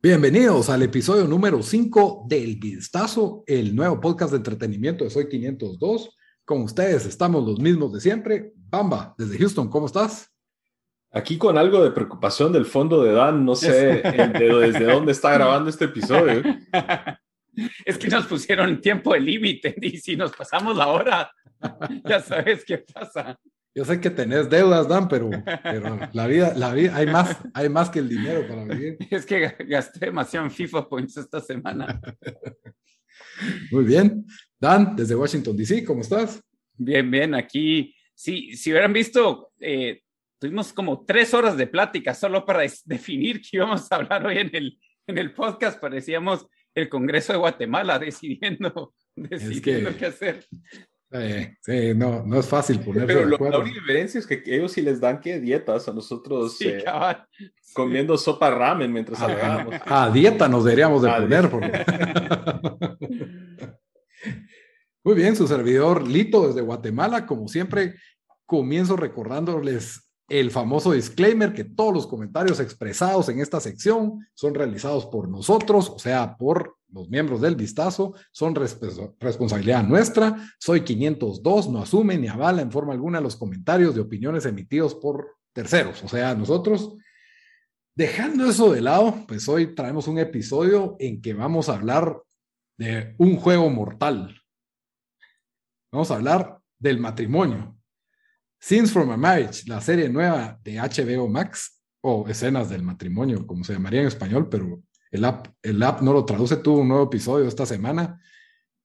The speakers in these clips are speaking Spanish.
Bienvenidos al episodio número 5 del Vistazo, el nuevo podcast de entretenimiento de Soy 502. Con ustedes estamos los mismos de siempre. Bamba, desde Houston, ¿cómo estás? Aquí con algo de preocupación del fondo de Dan, no sé desde dónde está grabando este episodio. Es que nos pusieron tiempo de límite y si nos pasamos la hora, ya sabes qué pasa. Yo sé que tenés deudas, Dan, pero, pero la vida, la vida, hay más, hay más que el dinero para vivir. Es que gasté demasiado en FIFA Points esta semana. Muy bien. Dan, desde Washington, D.C., ¿cómo estás? Bien, bien, aquí. Sí, si hubieran visto, eh, tuvimos como tres horas de plática solo para definir qué íbamos a hablar hoy en el, en el podcast. Parecíamos el Congreso de Guatemala decidiendo, decidiendo qué hacer. Eh, sí, no, no es fácil ponerse Pero lo, la única diferencia es que ellos sí les dan que dietas a nosotros eh, comiendo sopa ramen mientras hablábamos. A dieta nos deberíamos de poner. Muy bien, su servidor Lito desde Guatemala, como siempre, comienzo recordándoles el famoso disclaimer que todos los comentarios expresados en esta sección son realizados por nosotros, o sea, por los miembros del vistazo, son responsabilidad nuestra. Soy 502, no asume ni avala en forma alguna los comentarios de opiniones emitidos por terceros, o sea, nosotros. Dejando eso de lado, pues hoy traemos un episodio en que vamos a hablar de un juego mortal. Vamos a hablar del matrimonio. Scenes from a Marriage, la serie nueva de HBO Max, o escenas del matrimonio, como se llamaría en español, pero el app, el app no lo traduce, tuvo un nuevo episodio esta semana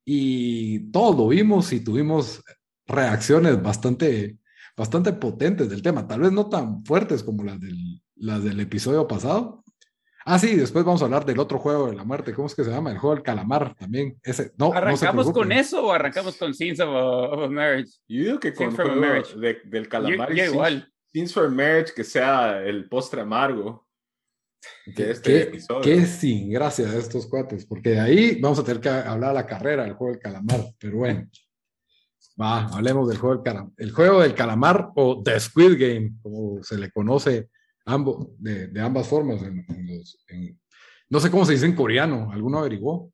y todos lo vimos y tuvimos reacciones bastante, bastante potentes del tema, tal vez no tan fuertes como las del, las del episodio pasado, Ah, sí, después vamos a hablar del otro juego de la muerte. ¿Cómo es que se llama? El juego del calamar también. Ese, no, ¿Arrancamos con eso o arrancamos con Scenes of a, Marriage? Yo digo que con el juego marriage. del calamar. Yo, igual. Scenes for Marriage, que sea el postre amargo. De este episodio. qué sin gracia de estos cuates, porque de ahí vamos a tener que hablar de la carrera del juego del calamar. Pero bueno, va, hablemos del juego del calamar. El juego del calamar o The Squid Game, como se le conoce ambos, de, de ambas formas. no sé cómo se dice en coreano, ¿alguno averiguó?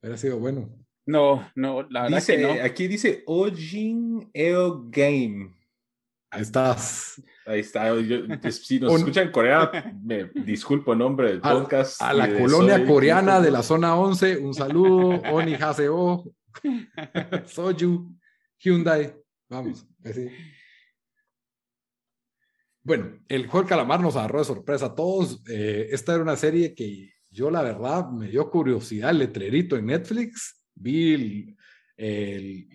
Hubiera sido bueno. No, no, la verdad dice, que no. Aquí dice Ojin Eo Game. Ahí estás. Ahí está. si nos escuchan en Corea, me disculpo en nombre del podcast. A, la colonia coreana de la zona 11, un saludo. Oni Haseo, Soju, Hyundai. Vamos, así. Bueno, el juego del calamar nos agarró de sorpresa a todos. Eh, esta era una serie que yo, la verdad, me dio curiosidad el letrerito en Netflix. Vi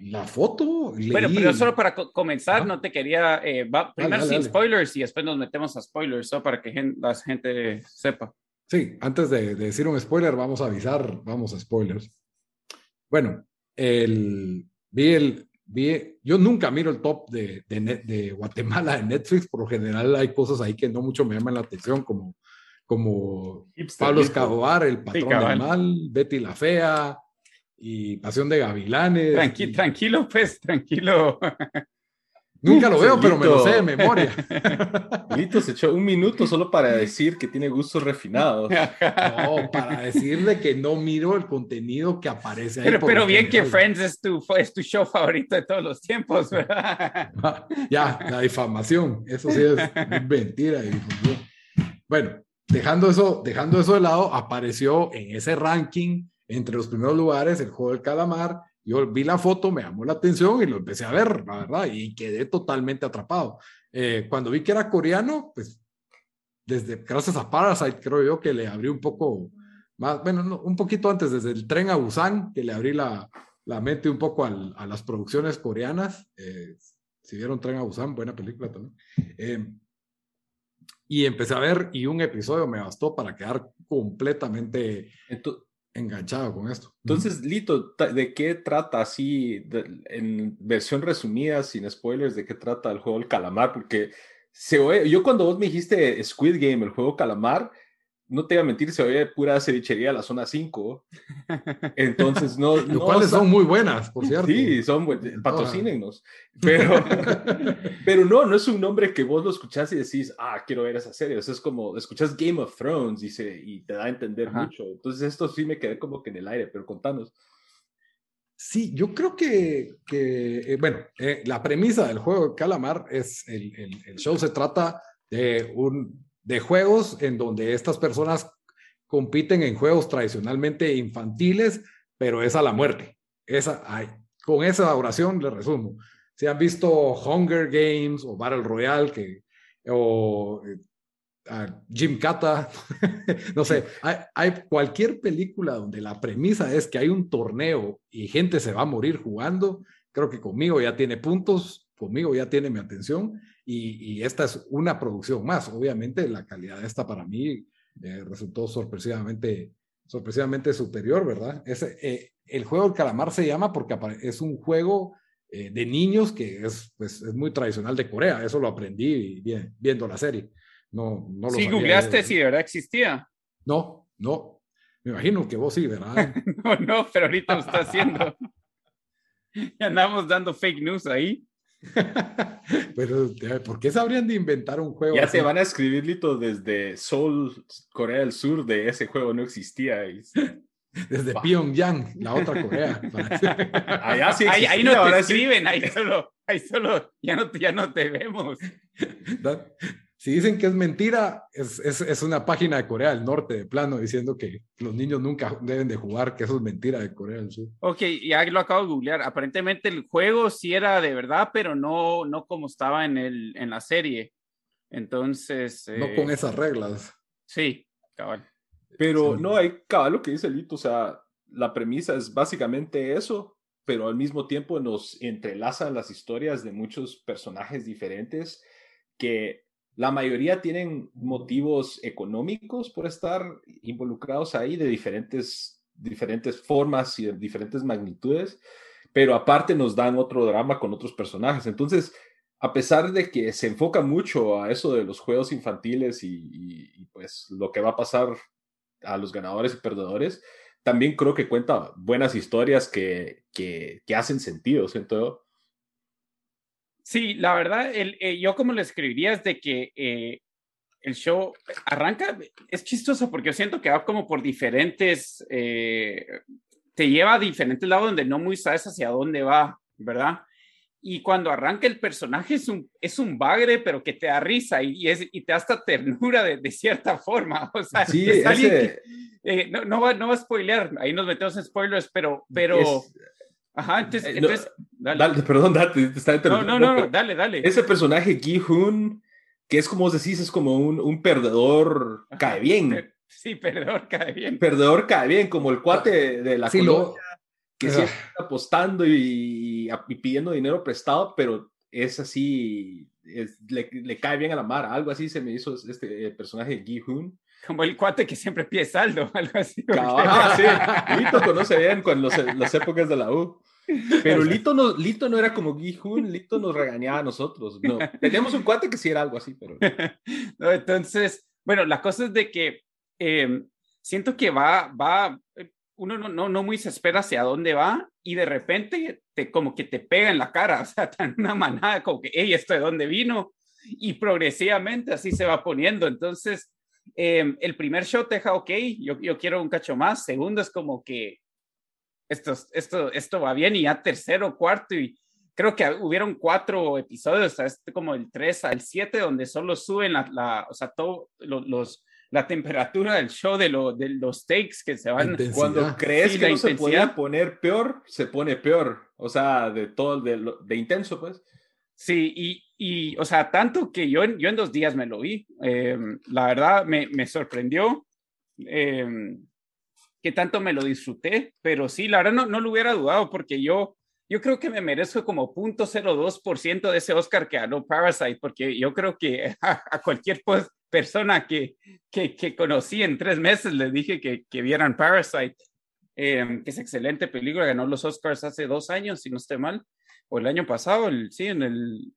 la foto. Bueno, pero solo para comenzar, no te quería. Eh, primero sin spoilers y después nos metemos a spoilers, solo para que la gente sepa. Sí, antes de, decir un spoiler, vamos a avisar, vamos a spoilers. Bueno, el, vi el, yo nunca miro el top de, de, Guatemala en Netflix, por lo general hay cosas ahí que no mucho me llaman la atención, como, como Pablo Escobar, El Patrón del Mal, Betty la Fea y Pasión de Gavilanes. tranquilo, pues, tranquilo. Nunca lo veo, pero me lo sé de memoria. Lito se echó un minuto solo para decir que tiene gustos refinados. No, para decirle que no miro el contenido que aparece ahí. Pero, pero bien que Friends es tu, es tu show favorito de todos los tiempos, ¿verdad? Ya, la difamación, eso sí es, mentira. Bueno, dejando eso, dejando eso de lado, apareció en ese ranking entre los primeros lugares el juego del calamar yo vi la foto, me llamó la atención y lo empecé a ver, la verdad, y quedé totalmente atrapado. Eh, cuando vi que era coreano, pues desde, gracias a Parasite, creo yo que le abrí un poco más, bueno, un poquito antes, desde el tren a Busan, que le abrí la, la mente un poco al, a las producciones coreanas. Eh, Si vieron Tren a Busan, buena película también. Eh, y empecé a ver y un episodio me bastó para quedar completamente enganchado con esto. Entonces, Lito, ¿de qué trata así, en versión resumida, sin spoilers, de qué trata el juego del calamar? Porque se yo cuando vos me dijiste Squid Game, el juego calamar, no te voy a mentir, se oye pura cevichería la zona 5. Entonces, no. Lo cuales son muy buenas, por cierto. Sí, son patrocínenos. Pero, pero no, no es un nombre que vos lo escuchás y decís, ah, quiero ver esa serie. es como, escuchas Game of Thrones y, y te da a entender mucho. Entonces, esto sí me quedé como que en el aire, pero contanos. Sí, yo creo que, que eh, bueno, eh, la premisa del juego de Calamar es, el, el show se trata de un de juegos en donde estas personas compiten en juegos tradicionalmente infantiles, pero es a la muerte. Esa, ay, con esa oración le resumo. Si han visto Hunger Games o Battle Royale, que, o eh, Jim Kata, no sé, hay, hay, cualquier película donde la premisa es que hay un torneo y gente se va a morir jugando, creo que conmigo ya tiene puntos, conmigo ya tiene mi atención y, esta es una producción más. Obviamente la calidad de esta para mí eh, resultó sorpresivamente, sorpresivamente superior, ¿verdad? Ese, eh, el juego del calamar se llama porque es un juego eh, de niños que es, pues, es muy tradicional de Corea. Eso lo aprendí bien, viendo la serie. No, no lo sí, googleaste si de verdad existía. No, no. Me imagino que vos sí, ¿verdad? no, no, pero ahorita lo está haciendo. andamos dando fake news ahí. Pero, ¿por qué sabrían de inventar un juego? Ya se van a escribir, Lito, desde Seoul, Corea del Sur, de ese juego no existía. Desde Pyongyang, la otra Corea. Allá sí ahí, no te escriben, ahí solo, ahí solo ya, no, ya no te vemos. Si dicen que es mentira, es, es, es, una página de Corea del Norte de plano diciendo que los niños nunca deben de jugar, que eso es mentira de Corea del Sur. Ok, ya lo acabo de googlear. Aparentemente el juego sí era de verdad, pero no, no como estaba en, el, en la serie. Entonces... No con eh, esas reglas. Sí, cabal. Pero no hay cabal lo que dice Lito, o sea, la premisa es básicamente eso, pero al mismo tiempo nos entrelazan las historias de muchos personajes diferentes que la mayoría tienen motivos económicos por estar involucrados ahí de diferentes, diferentes formas y de diferentes magnitudes, pero aparte nos dan otro drama con otros personajes. Entonces, a pesar de que se enfoca mucho a eso de los juegos infantiles y, pues lo que va a pasar a los ganadores y perdedores, también creo que cuenta buenas historias que, que, hacen sentido, siento Sí, la verdad, el, eh, yo como lo escribiría es de que eh, el show arranca, es chistoso porque yo siento que va como por diferentes, eh, te lleva a diferentes lados donde no muy sabes hacia dónde va, ¿verdad? Y cuando arranca el personaje es un, es un bagre, pero que te da risa y, es, y te da hasta ternura de, de, cierta forma. O sea, sí, no, no, va, no va a spoilear, ahí nos metemos en spoilers, pero, pero Ajá, entonces, eh, dale. perdón, date, está no, no, no, dale, dale. Ese personaje, Gi Hun, que es como vos decís, es como un, un perdedor, cae bien. Sí, perdedor cae bien. Perdedor cae bien, como el cuate de la sí, que siempre está apostando y, pidiendo dinero prestado, pero es así, le, le, cae bien a la mar, algo así se me hizo este personaje de Gi Hun. Como el cuate que siempre pide saldo, algo así. Ah, sí. Lito conoce bien con los, las épocas de la U. Pero Lito no, Lito no era como Gihun, Lito nos regañaba a nosotros. No, teníamos un cuate que sí era algo así, pero. No, entonces, bueno, la cosa es de que em, siento que va, va, uno no, no, no muy se espera hacia dónde va y de repente te, como que te pega en la cara, o sea, tan una manada como que, hey, ¿esto de dónde vino? Y progresivamente así se va poniendo. Entonces, em, el primer shot te deja, ok, yo, yo quiero un cacho más. Segundo es como que esto, esto, esto va bien y ya tercero, cuarto y creo que hubieron cuatro episodios, este como el 3 al 7, donde solo suben la, la o sea, todo, los, la temperatura del show de, lo, de los takes que se van. Cuando crees que no se puede poner peor, se pone peor. O sea, de todo, de, de intenso, pues. Sí, y, y, o sea, tanto que yo, yo en dos días me lo vi. Em, la verdad, me, me sorprendió. Eh, que tanto me lo disfruté, pero sí, la verdad no, no lo hubiera dudado porque yo yo creo que me merezco como 0.02% de ese Oscar que ganó Parasite, porque yo creo que a, cualquier pues, persona que, que, que, conocí en tres meses le dije que, que vieran Parasite, em, que es excelente película, ganó los Oscars hace dos años, si no estoy mal, o el año pasado, el, sí, en el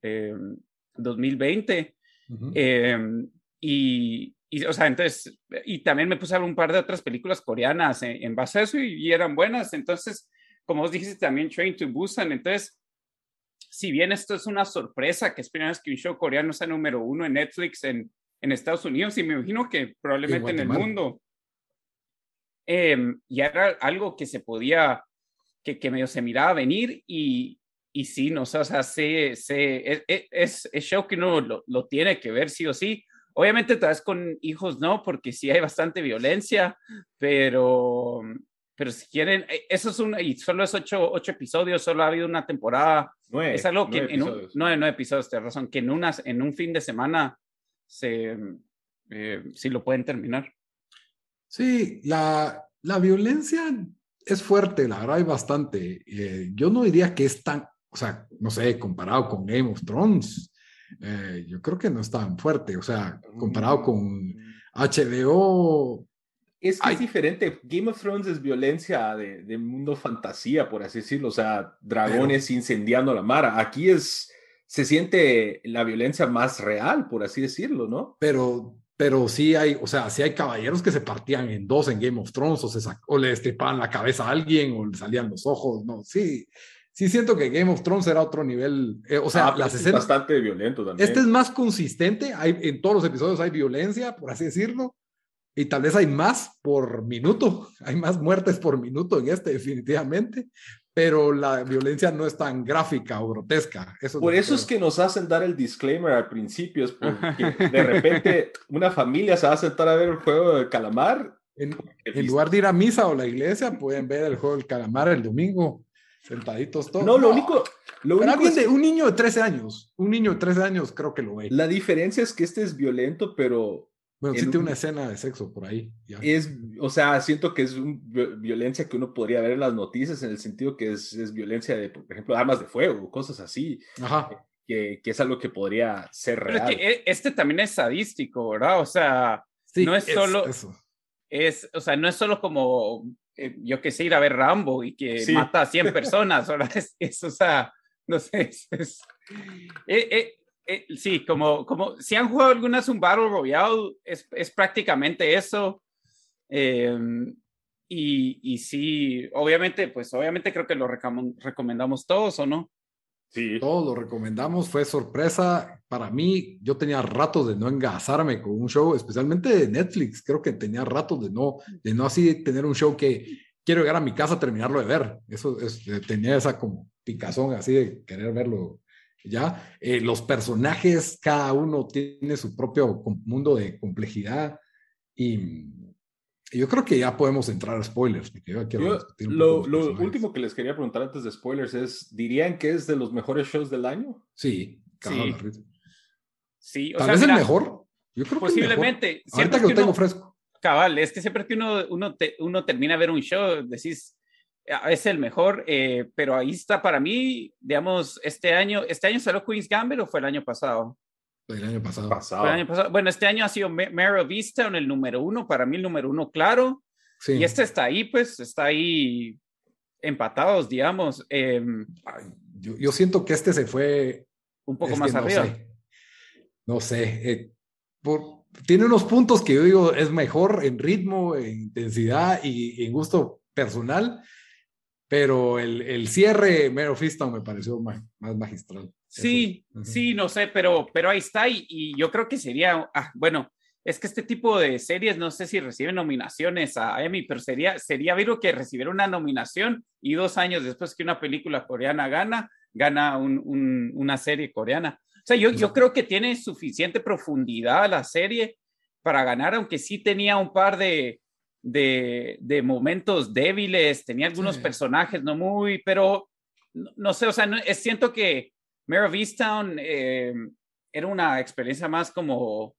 2020. Em, em, y, y, o sea, entonces, y también me puse a ver un par de otras películas coreanas en, base a eso y, y eran buenas, entonces como vos dijiste también Train to Busan, entonces, si bien esto es una sorpresa, que es primera vez que un show coreano sea número uno en Netflix en, en Estados Unidos, y me imagino que probablemente en, el mundo, eh, ya era algo que se podía, que, que medio se miraba venir y, y sí, no sé, o sea, se, se, es, es, show que uno lo, lo, tiene que ver sí o sí. Obviamente, tal vez con hijos no, porque sí hay bastante violencia, pero, pero si quieren, eh, eso es un, y solo es ocho, ocho episodios, solo ha habido una temporada. Nueve, es algo que en un, nueve, nueve episodios, tienes razón, que en, unas, en un fin de semana se, eh, sí lo pueden terminar. Sí, la, la violencia es fuerte, la verdad hay bastante. Eh, yo no diría que es tan, o sea, no sé, comparado con Game of Thrones, eh, yo creo que no es tan fuerte, o sea, comparado con HBO, es que es diferente. Game of Thrones es violencia de, de, mundo fantasía, por así decirlo. O sea, dragones incendiando la mar. Aquí es. Se siente la violencia más real, por así decirlo, ¿no? Pero, pero sí hay, o sea, sí hay caballeros que se partían en dos en Game of Thrones, o, se o le estripaban la cabeza a alguien, o le salían los ojos, ¿no? Sí, sí siento que Game of Thrones era otro nivel. Eh, o sea, ah, las escenas. Es bastante violento también. Este es más consistente. Hay, en todos los episodios hay violencia, por así decirlo y tal vez hay más por minuto, hay más muertes por minuto en este definitivamente, pero la violencia no es tan gráfica o grotesca. Eso por eso es que nos hacen dar el disclaimer al principio, es porque de repente una familia se va a sentar a ver el juego de calamar. En, lugar de ir a misa o la iglesia, pueden ver el juego del calamar el domingo, sentaditos todos. No, lo único... Lo único es... de, un niño de 13 años, un niño de 13 años creo que lo ve. La diferencia es que este es violento, pero bueno, sí tiene una escena de sexo por ahí. Es, o sea, siento que es un, violencia que uno podría ver en las noticias en el sentido que es, es violencia de, por ejemplo, armas de fuego, cosas así. Ajá. Que, que, es algo que podría ser real. Pero es que e, este también es sadístico, ¿verdad? O sea, no es, solo... Eso. Es, o sea, no es solo como, eh, yo que sé, ir a ver Rambo y que mata a 100 personas. Es, es, o sea, no sé, es... es eh, eh, eh, sí, como, como si han jugado algunas un Battle Royale, es, es prácticamente eso. Em, y, y, sí, obviamente, pues obviamente creo que lo recomendamos todos, ¿o no? Sí. Todos lo recomendamos, fue sorpresa para mí. Yo tenía ratos de no engasarme con un show, especialmente de Netflix. Creo que tenía ratos de no, de no así tener un show que quiero llegar a mi casa a terminarlo de ver. Eso es, tenía esa como picazón así de querer verlo ¿ya? Eh, los personajes, cada uno tiene su propio mundo de complejidad y, yo creo que ya podemos entrar a spoilers. lo, último que les quería preguntar antes de spoilers es, ¿dirían que es de los mejores shows del año? Sí, sí. sí Tal vez el mejor. Yo creo posiblemente. Que Ahorita que lo tengo fresco. Cabal, es que siempre que uno, uno, uno termina de ver un show, decís, es el mejor, eh, pero ahí está para mí, digamos, este año, ¿este año salió Queen's Gambit o fue el año pasado? El año pasado. El año pasado. Bueno, este año ha sido Mare of en el número uno, para mí el número uno claro. Sí. Y este está ahí, pues, está ahí empatados, digamos. Em, yo, yo, siento que este se fue... Un poco más arriba. No sé. Eh, por, tiene unos puntos que yo digo es mejor en ritmo, en intensidad y en gusto personal pero el, el cierre Mero Fiston me pareció más, más magistral. Sí, sí, no sé, pero, pero ahí está y, yo creo que sería, ah, bueno, es que este tipo de series no sé si reciben nominaciones a Emmy, pero sería, sería que recibiera una nominación y dos años después que una película coreana gana, gana un, un, una serie coreana. O sea, yo, yo creo que tiene suficiente profundidad la serie para ganar, aunque sí tenía un par de, de, de momentos débiles, tenía algunos personajes no muy, pero no, sé, o sea, es, siento que Mare of Easttown eh, era una experiencia más como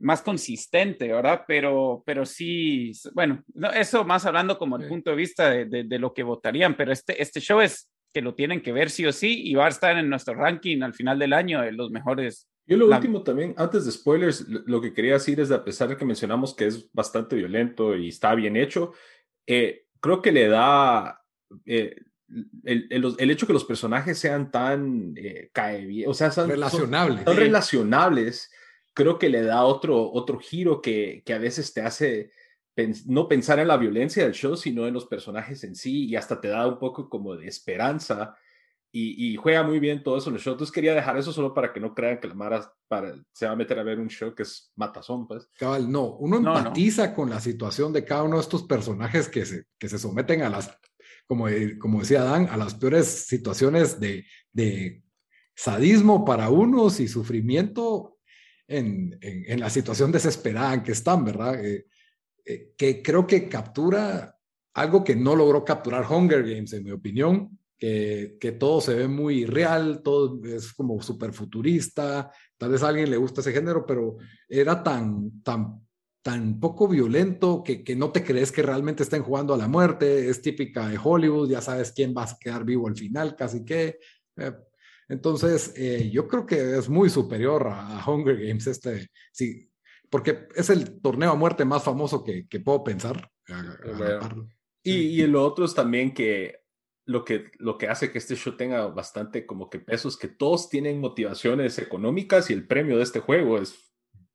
más consistente, ¿verdad? Pero, pero sí, bueno, eso más hablando como el punto de vista de, de, lo que votarían, pero este, este show es, que lo tienen que ver sí o sí y va a estar en nuestro ranking al final del año de los mejores. Yo lo último también, antes de spoilers, lo que quería decir es, a pesar de que mencionamos que es bastante violento y está bien hecho, eh, creo que le da eh, el, el, el, hecho que los personajes sean tan eh, cae o sea, son relacionables, son, son relacionables, creo que le da otro, otro giro que, que a veces te hace no pensar en la violencia del show, sino en los personajes en sí, y hasta te da un poco como de esperanza, y, y juega muy bien todo eso en el show. Entonces quería dejar eso solo para que no crean que la Mara para, se va a meter a ver un show que es matazón, pues. Cabal, no, uno no, empatiza no. con la situación de cada uno de estos personajes que se, que se someten a las, como, como decía Dan, a las peores situaciones de, sadismo para unos y sufrimiento en, en, en, la situación desesperada en que están, ¿verdad? Eh, eh, que creo que captura algo que no logró capturar Hunger Games, en mi opinión, que, que todo se ve muy real, todo es como súper futurista, tal vez a alguien le gusta ese género, pero era tan, tan, tan poco violento que, que no te crees que realmente estén jugando a la muerte, es típica de Hollywood, ya sabes quién va a quedar vivo al final, casi que. Eh, entonces, eh, yo creo que es muy superior a, a Hunger Games este, sí, porque es el torneo a muerte más famoso que, que puedo pensar. y, y lo otro es también que lo, que lo que hace que este show tenga bastante como que pesos, que todos tienen motivaciones económicas y el premio de este juego es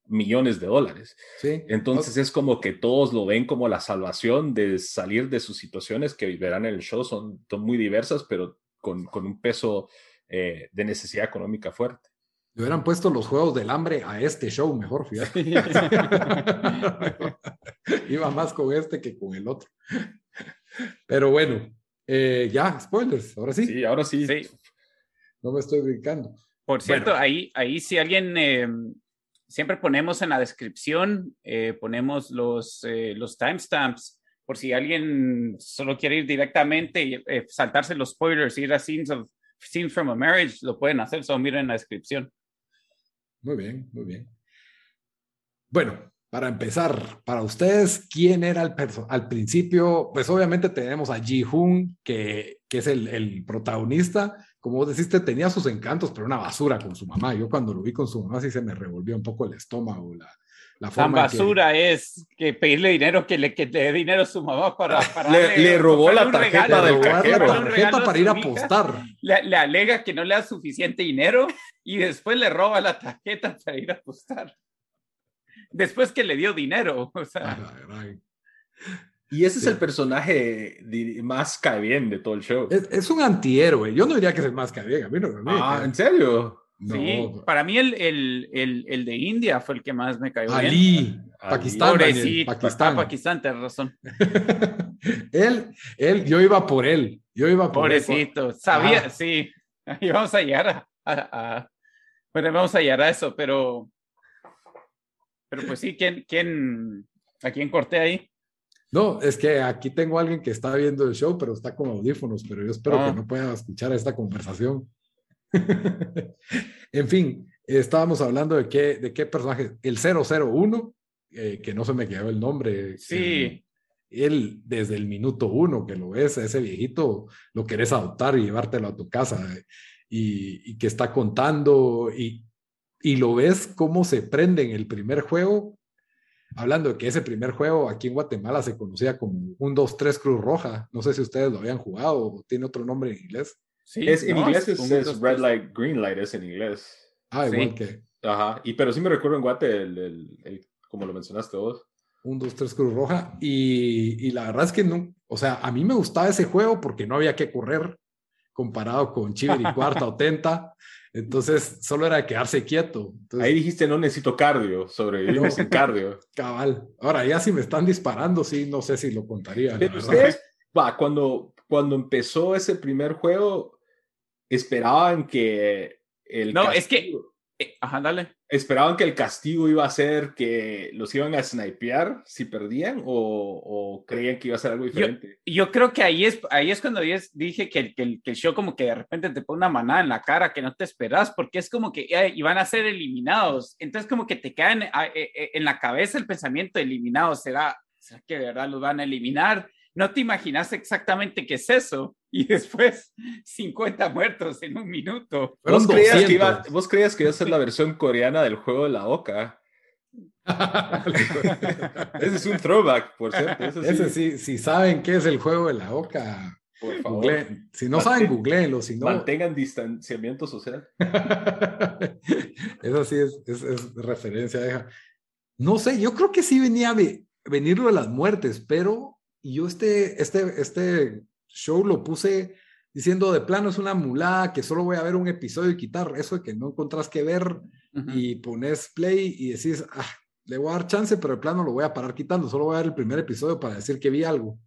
millones de dólares. Sí. Entonces es como que todos lo ven como la salvación de salir de sus situaciones que verán en el show, son, son muy diversas, pero con, con un peso eh, de necesidad económica fuerte. Le hubieran puesto los juegos del hambre a este show mejor, fíjate. Iba más con este que con el otro. Pero bueno, eh, ya, spoilers, ahora sí. Sí, ahora sí. Sí. No me estoy brincando. Por cierto, bueno. ahí, ahí si alguien, eh, siempre ponemos en la descripción, eh, ponemos los, eh, los timestamps, por si alguien solo quiere ir directamente y eh, saltarse los spoilers, ir a Scenes, of, scenes from a Marriage, lo pueden hacer, solo miren en la descripción. Muy bien, muy bien. Bueno, para empezar, para ustedes, ¿quién era el al principio? Pues obviamente tenemos a Ji-Hoon, que, que, es el, el, protagonista. Como vos deciste, tenía sus encantos, pero una basura con su mamá. Yo cuando lo vi con su mamá sí se me revolvió un poco el estómago. La, la forma Tan basura que... es que pedirle dinero, que le, que le dé dinero a su mamá para... para le, darle, le, robó la tarjeta regalo, del cajero. La tarjeta para ir a apostar. Le, le alega que no le da suficiente dinero y después le roba la tarjeta para ir a apostar. Después que le dio dinero. O sea. Y ese sí. es el personaje más cae bien de todo el show. Es, es, un antihéroe. Yo no diría que es el más cae bien. A mí no me Ah, ¿en serio? No. Sí, para mí el, el, el, el, de India fue el que más me cayó Ali, bien. Pakistán. Pobrecito, Pakistán. Pakistán, tienes razón. él, él, yo iba por él. Yo iba por Pobrecito, él. sabía, ah. sí. Y vamos a llegar a, a, a, bueno, vamos a llegar a eso, pero pero pues sí, ¿quién, quién, ¿a quién corté ahí? No, es que aquí tengo a alguien que está viendo el show, pero está con audífonos, pero yo espero ah. que no pueda escuchar esta conversación. en fin, estábamos hablando de qué, de qué personaje, el 001, eh, que no se me quedó el nombre. Sí. Él, desde el minuto uno que lo ves, ese viejito, lo querés adoptar y llevártelo a tu casa. Y, y que está contando y, y lo ves cómo se prende en el primer juego, hablando de que ese primer juego aquí en Guatemala se conocía como un 2-3 Cruz Roja. No sé si ustedes lo habían jugado o tiene otro nombre en inglés. Sí, es, en no, inglés es, es, Red Light, Green Light, es en inglés. Ah, igual sí. que. Ajá, y, pero sí me recuerdo en Guate, el, el, el, como lo mencionaste vos. Un 2-3 Cruz Roja. Y, y la verdad es que no, o sea, a mí me gustaba ese juego porque no había que correr comparado con Chiviri cuarta o tenta. Entonces, solo era quedarse quieto. Entonces, Ahí dijiste, no necesito cardio, sobrevivir no, sin cardio. Cabal. Ahora, ya si me están disparando, sí, no sé si lo contaría. Pero ustedes, va, cuando, cuando empezó ese primer juego, esperaban que el... No, castigo, es que... Eh, ajá, dale. ¿Esperaban que el castigo iba a ser que los iban a snipear si perdían o, o creían que iba a ser algo diferente? Yo, yo creo que ahí es, ahí es cuando dije que, que, que, el show como que de repente te pone una manada en la cara que no te esperas porque es como que eh, iban a ser eliminados. Entonces como que te caen eh, eh, en la cabeza el pensamiento eliminados. ¿Será, ¿Será que de verdad los van a eliminar? No te imaginas exactamente qué es eso. Y después 50 muertos en un minuto. ¿Vos creías, que iba, vos creías que iba a ser la versión coreana del juego de la Oca. Ese es un throwback, por cierto. Ese sí. si saben qué es el juego de la Oca, por favor. Si no saben, googleenlo. Si no... Mantengan distanciamiento social. Eso sí es, es, referencia. Deja. No sé, yo creo que sí venía a venir lo de las muertes, pero yo este, este, este show lo puse diciendo de plano es una mulada que solo voy a ver un episodio y quitar eso de que no encontrás que ver y pones play y decís, ah, le voy a dar chance, pero de plano lo voy a parar quitando, solo voy a ver el primer episodio para decir que vi algo.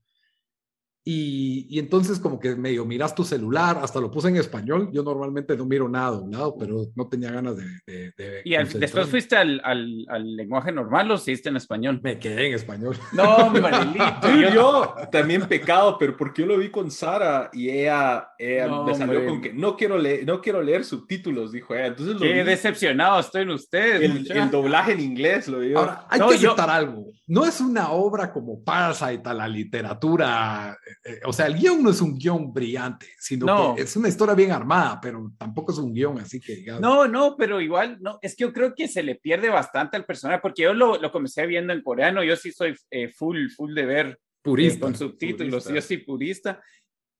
Y, entonces como que medio miras tu celular, hasta lo puse en español. Yo normalmente no miro nada lado pero no tenía ganas de... ¿Y después fuiste al, al, lenguaje normal o seguiste en español? Me quedé en español. No, Marilito. yo, yo, también pecado, pero porque yo lo vi con Sara y ella, me salió con que no quiero, leer, no quiero leer subtítulos, dijo ella. Entonces Qué decepcionado estoy en ustedes. El, doblaje en inglés lo digo. Ahora, hay que aceptar algo. No es una obra como Parasite a la literatura eh, o sea, el guion no es un guion brillante, sino que es una historia bien armada, pero tampoco es un guion así que No, no, pero igual, no, es que yo creo que se le pierde bastante al personaje, porque yo lo, lo comencé viendo en coreano, yo sí soy eh, full, full de ver eh, purista, con subtítulos, yo sí purista,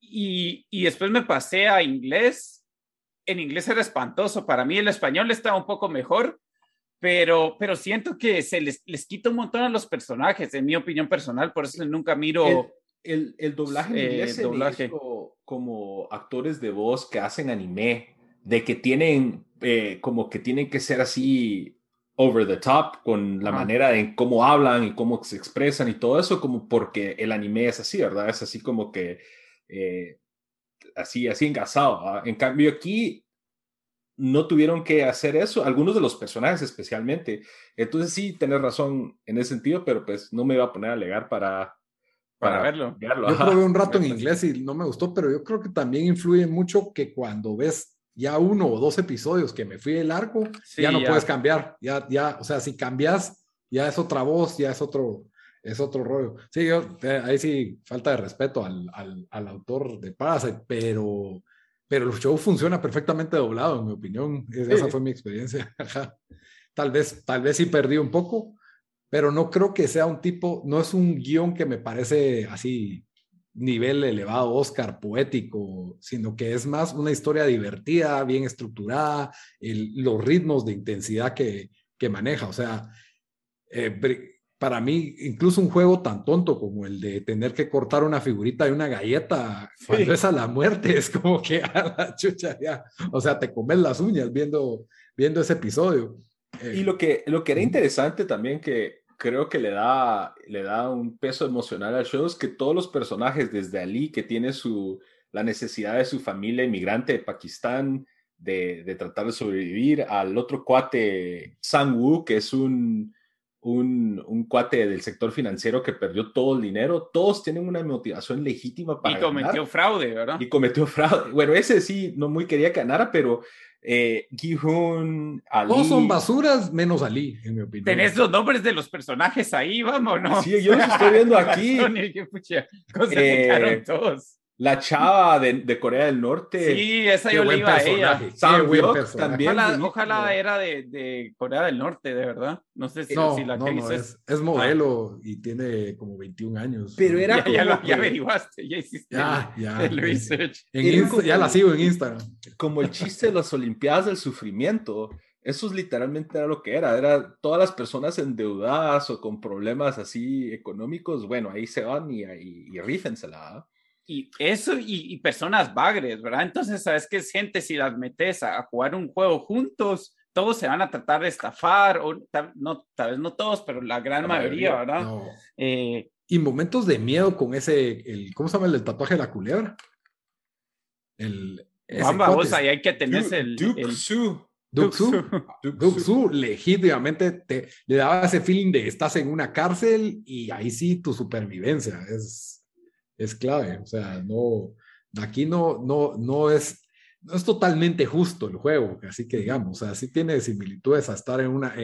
y, y después me pasé a inglés, en inglés era espantoso, para mí el español estaba un poco mejor, pero, pero siento que se les, les quita un montón a los personajes, en mi opinión personal, por eso nunca miro el, el doblaje en inglés doblaje. como actores de voz que hacen anime, de que tienen eh, como que tienen que ser así over the top con la manera en cómo hablan y cómo se expresan y todo eso, como porque el anime es así, ¿verdad? Es así como que eh, así, así engasado. En cambio aquí no tuvieron que hacer eso, algunos de los personajes especialmente. Entonces sí, tenés razón en ese sentido, pero pues no me iba a poner a alegar para para, verlo. Yo probé un rato en inglés y no me gustó, pero yo creo que también influye mucho que cuando ves ya uno o dos episodios que me fui del arco, ya no puedes cambiar. Ya, ya, o sea, si cambias, ya es otra voz, ya es otro, es otro rollo. Sí, yo, eh, ahí sí, falta de respeto al, al, al autor de Parasite, pero, pero el show funciona perfectamente doblado, en mi opinión. Esa fue mi experiencia. tal vez, tal vez sí perdí un poco, pero no creo que sea un tipo, no es un guion que me parece así nivel elevado, Oscar, poético, sino que es más una historia divertida, bien estructurada, los ritmos de intensidad que, que maneja. O sea, eh, para mí, incluso un juego tan tonto como el de tener que cortar una figurita de una galleta cuando es a la muerte, es como que a la chucha ya, o sea, te comes las uñas viendo, viendo ese episodio. Y lo que, lo que era interesante también que creo que le da, le da un peso emocional al show es que todos los personajes, desde Ali, que tiene su, la necesidad de su familia inmigrante de Pakistán, de, de tratar de sobrevivir, al otro cuate, Sang Woo, que es un, un, un, cuate del sector financiero que perdió todo el dinero, todos tienen una motivación legítima para. Y cometió fraude, ¿verdad? Y cometió fraude. Bueno, ese sí, no muy quería que ganara, pero eh, Gihun, Ali. Todos son basuras menos Ali, en mi opinión. Tenés los nombres de los personajes ahí, vámonos. Sí, yo los estoy viendo aquí. eh, todos. La chava de, de, Corea del Norte. Sí, esa yo le iba a ella. Sam también. Ojalá, ojalá, era de, de, Corea del Norte, de verdad. No sé si, no, si la no, no, es, es, modelo y tiene como 21 años. Pero era ya, como ya, lo, ya averiguaste, ya hiciste ya, ya, el research. En ya la sigo en Instagram. Como el chiste de las Olimpiadas del Sufrimiento. Eso es literalmente era lo que era. Era todas las personas endeudadas o con problemas así económicos. Bueno, ahí se van y, y, y rífensela y eso y, personas bagres, ¿verdad? Entonces, ¿sabes qué es gente? Si las metes a, jugar un juego juntos, todos se van a tratar de estafar, o tal, no, tal vez no todos, pero la gran mayoría, ¿verdad? Eh, y momentos de miedo con ese, el, ¿cómo se llama el tatuaje de la culebra? El... Vamos, ahí hay que tener el... Duke Su. Duke Su, legítimamente te, le daba ese feeling de estás en una cárcel y ahí sí tu supervivencia es es clave. O sea, no, aquí no, no, no es, no es totalmente justo el juego, así que digamos, o sea, sí tiene similitudes a estar en una,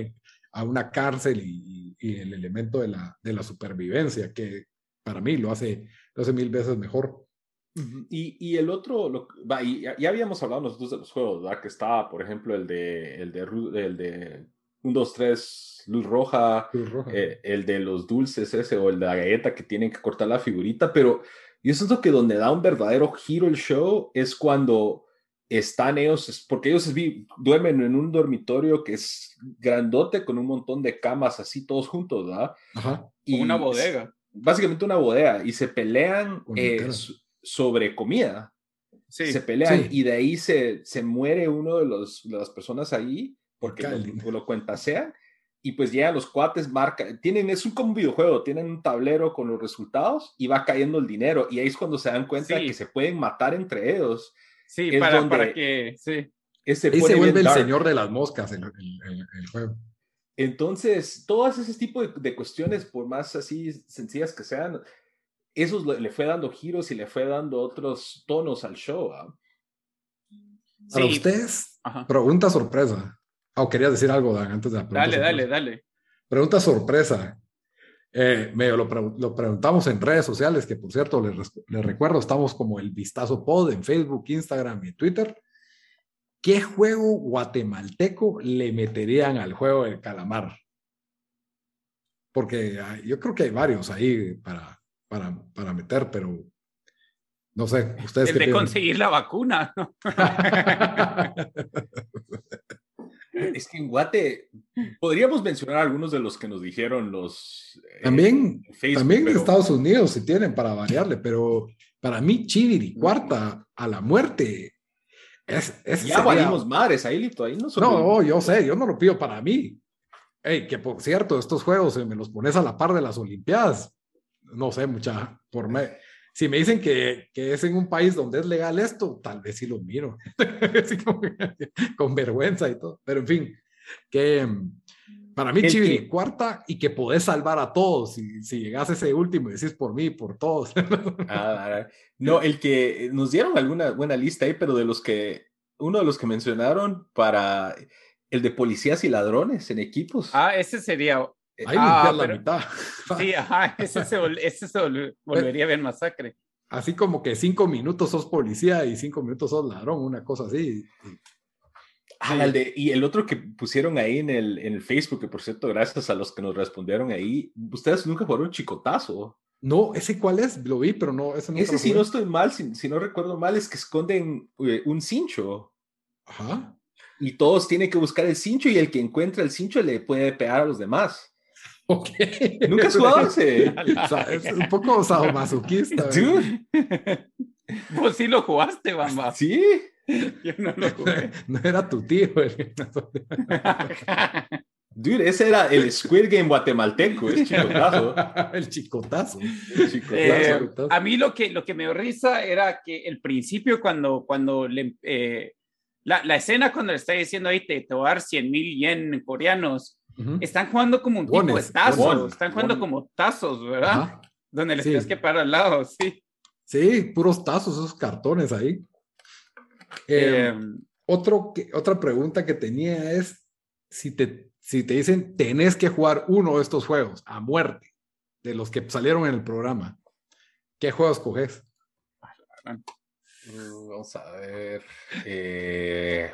a una cárcel y, el elemento de la, de la supervivencia, que para mí lo hace, lo hace mil veces mejor. Y, y el otro, lo, y ya, habíamos hablado nosotros de los juegos, ¿verdad? Que estaba, por ejemplo, el de, el de, el de 1, 2, 3, luz roja, Luz roja. eh, el de los dulces ese, o el de la galleta que tienen que cortar la figurita, pero yo siento que donde da un verdadero giro el show es cuando están ellos, porque ellos duermen en un dormitorio que es grandote con un montón de camas así todos juntos, ¿verdad? Ajá. Y una bodega. Básicamente una bodega y se pelean eh, sobre comida. Sí. Se pelean Sí. y de ahí se, se muere uno de, los, de las personas ahí porque lo, lo cuentasean y pues llegan los cuates, marca, tienen, es un, como un videojuego, tienen un tablero con los resultados y va cayendo el dinero y ahí es cuando se dan cuenta Sí. que se pueden matar entre ellos. Sí, es para, que, sí. Ese Ahí se vuelve el dark. señor de las moscas el, el- el- el juego. Entonces, todas ese tipo de, de cuestiones, por más así sencillas que sean, eso le fue dando giros y le fue dando otros tonos al show. ¿ah? Para Sí. ustedes, Ajá. pregunta sorpresa. Oh, querías decir algo, Dan, antes de la pregunta Dale, sorpresa. dale, dale. Pregunta sorpresa. Eh, medio lo, pre- lo preguntamos en redes sociales, que por cierto, les, recuerdo, estamos como el Vistazo Pod en Facebook, Instagram y Twitter. ¿Qué juego guatemalteco le meterían al juego del calamar? Porque yo creo que hay varios ahí para, para, para meter, pero no sé, ustedes El de piensan? conseguir la vacuna. ¿no? Es que en Guate podríamos mencionar algunos de los que nos dijeron los. eh, También, Facebook, también pero- Estados Unidos si tienen para variarle, pero para mí Chiviri cuarta a la muerte es, es Ya valimos madres ahí, Lito, ahí no No, yo sé, yo no lo pido para mí. Ey, que por cierto, estos juegos si me los pones a la par de las Olimpiadas. No sé, mucha, por me, si me dicen que, que es en un país donde es legal esto, tal vez sí los miro. Con vergüenza y todo. Pero en fin, que mm, para mí Chiviri cuarta y que podés salvar a todos. Si, si llegas a ese último y decís por mí, por todos. Ah, no, el que nos dieron alguna buena lista ahí, pero de los que. Uno de los que mencionaron para el de policías y ladrones en equipos. Ah, ese sería. Ahí Ah, limpiar la mitad. Sí, ajá, ese se, vol- ese se vol- volvería bien masacre. Así como que cinco minutos sos policía y cinco minutos sos ladrón, una cosa así. Ah, el de- y el otro que pusieron ahí en el, en el Facebook, que por cierto, gracias a los que nos respondieron ahí, ustedes nunca jugaron chicotazo. No, ese cuál es, lo vi, pero no, ese no. Ese, si no estoy mal, si, si no recuerdo mal, es que esconden eh, un cincho Ajá. y todos tienen que buscar el cincho y el que encuentra el cincho le puede pegar a los demás. Ok. ¿Nunca has jugado ese? O sea, es un poco sadomasoquista. ¿eh? Dude, Vos sí lo jugaste, Bamba. sí. Yo no lo jugué. No era tu tío. el- Dude, ese era el Squid Game guatemalteco, es chicotazo. el chicotazo. El chicotazo. Eh, chicotazo. a mí lo que, lo que me dio risa era que el principio cuando, cuando le, eh, la, la escena cuando le está diciendo ahí te, te voy a dar 100 mil yen coreanos, Están jugando como un tipo de tazos, están jugando como tazos, ¿verdad? Ajá. Donde les Sí. tienes que parar al lado, sí. Sí, puros tazos, esos cartones ahí. Eh, Eh, otro que, otra pregunta que tenía es si te, si te dicen tenés que jugar uno de estos juegos a muerte, de los que salieron en el programa, ¿qué juegos coges? Mm, Vamos a ver. eh,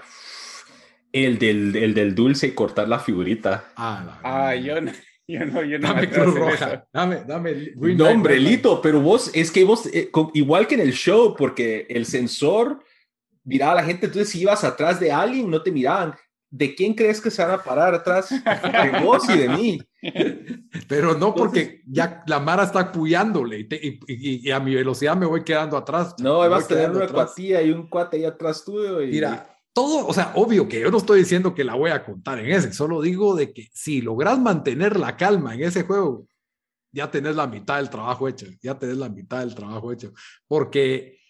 el, del, el del dulce y cortar la figurita. Ah, la- ah, yo no, yo no, yo no me Dame Cruz Roja. eso. Dame, dame. Green No, hombre. Lito, pero vos, es que vos, eh, con- igual que en el show, porque el sensor miraba a la gente, entonces si ibas atrás de alguien, no te miraban. ¿De quién crees que se van a parar atrás? De vos y de mí. Pero no Entonces- porque ya la Mara está apoyándole y, te- y- y- y a mi velocidad me voy quedando atrás. No, vas a tener una cuatilla y un cuate ahí atrás tuyo. Y... Mira, todo, o sea, obvio que yo no estoy diciendo que la voy a contar en ese, solo digo de que si logras mantener la calma en ese juego, ya tenés la mitad del trabajo hecho, ya tenés la mitad del trabajo hecho, porque,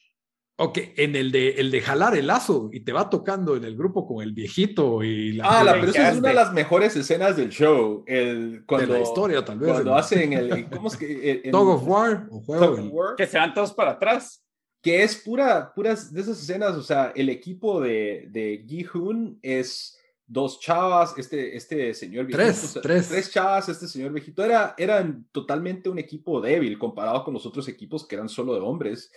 ok, en el de, el de jalar el lazo y te va tocando en el grupo con el viejito y la, Ah, la, de pero esa es una de las mejores escenas del show. El, cuando, la historia tal vez. Cuando el- hacen el. ¿Cómo es que? el- el- Dog of War o juego Tug of War, Que se van todos para atrás. Que es pura, puras de esas escenas, o sea, el equipo de, de Gi-Hun es dos chavas, este, este señor viejito. Tres, tres. Tres chavas, este señor viejito. Era, eran totalmente un equipo débil comparado con los otros equipos que eran solo de hombres.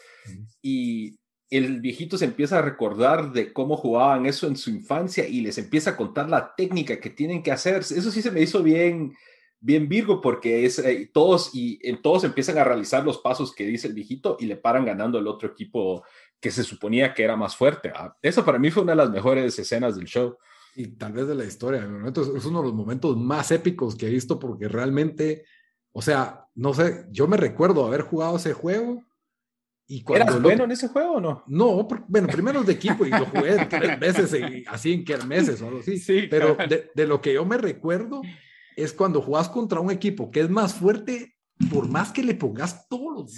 Y el viejito se empieza a recordar de cómo jugaban eso en su infancia y les empieza a contar la técnica que tienen que hacer. Eso sí se me hizo bien, bien Virgo porque es eh, todos y todos empiezan a realizar los pasos que dice el viejito y le paran ganando el otro equipo que se suponía que era más fuerte. Ah, eso para mí fue una de las mejores escenas del show. Y tal vez de la historia. Es uno de los momentos más épicos que he visto porque realmente, o sea, no sé, yo me recuerdo haber jugado ese juego. Y cuando ¿Eras bueno en ese juego o no? No, bueno, primero de equipo y lo jugué tres veces, así en kermeses o algo así. Sí, Pero de, de, lo que yo me recuerdo es cuando jugás contra un equipo que es más fuerte por más que le pongas todos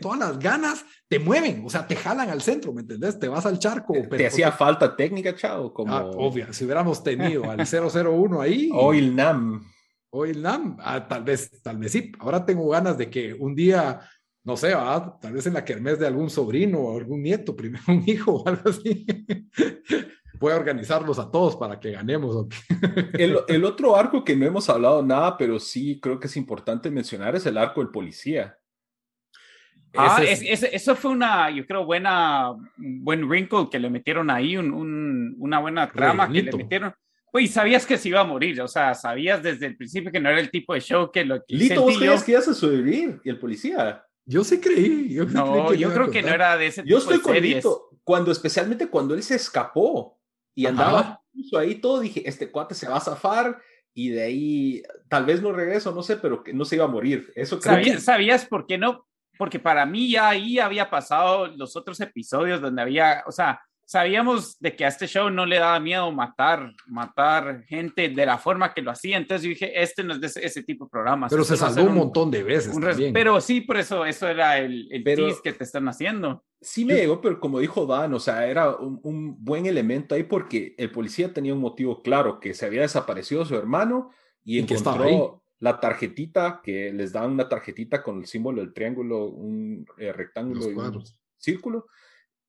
todas las ganas, te mueven, o sea, te jalan al centro, ¿me entendés? Te vas al charco. ¿Te, hacía falta técnica, chao? Como... Ah, obvio, si hubiéramos tenido al 001 ahí. O el NAM. O el NAM, ah, tal vez, tal vez sí. Ahora tengo ganas de que un día, no sé, tal vez en la kermés de algún sobrino o algún nieto, primero un hijo o algo así. voy a organizarlos a todos para que ganemos. El, el, otro arco que no hemos hablado nada, pero sí creo que es importante mencionar es el arco del policía. Ah, eso fue una, yo creo, buena, buen wrinkle que le metieron ahí, un, una buena trama que le metieron. Pues sabías que se iba a morir, o sea, sabías desde el principio que no era el tipo de show que lo que. Lito, vos creías que ibas a sobrevivir y el policía. Yo sí creí. Yo no, yo creo que no era de ese tipo yo estoy con Lito, cuando, especialmente cuando él se escapó y andaba ahí todo, dije, este cuate se va a zafar y de ahí tal vez no regreso, no sé, pero que no se iba a morir. Eso ¿Sabías, ¿Sabías por qué no? Porque para mí ya ahí había pasado los otros episodios donde había, o sea, sabíamos de que a este show no le daba miedo matar, matar gente de la forma que lo hacía. Entonces yo dije, este no es de ese, tipo de programas. Pero se salvó un, montón de veces. Pero sí, por eso, eso era el, el que te están haciendo. Sí me llegó, pero como dijo Dan, o sea, era un, buen elemento ahí porque el policía tenía un motivo claro, que se había desaparecido su hermano y, encontró la tarjetita, que les daban una tarjetita con el símbolo del triángulo, un eh, rectángulo y un círculo.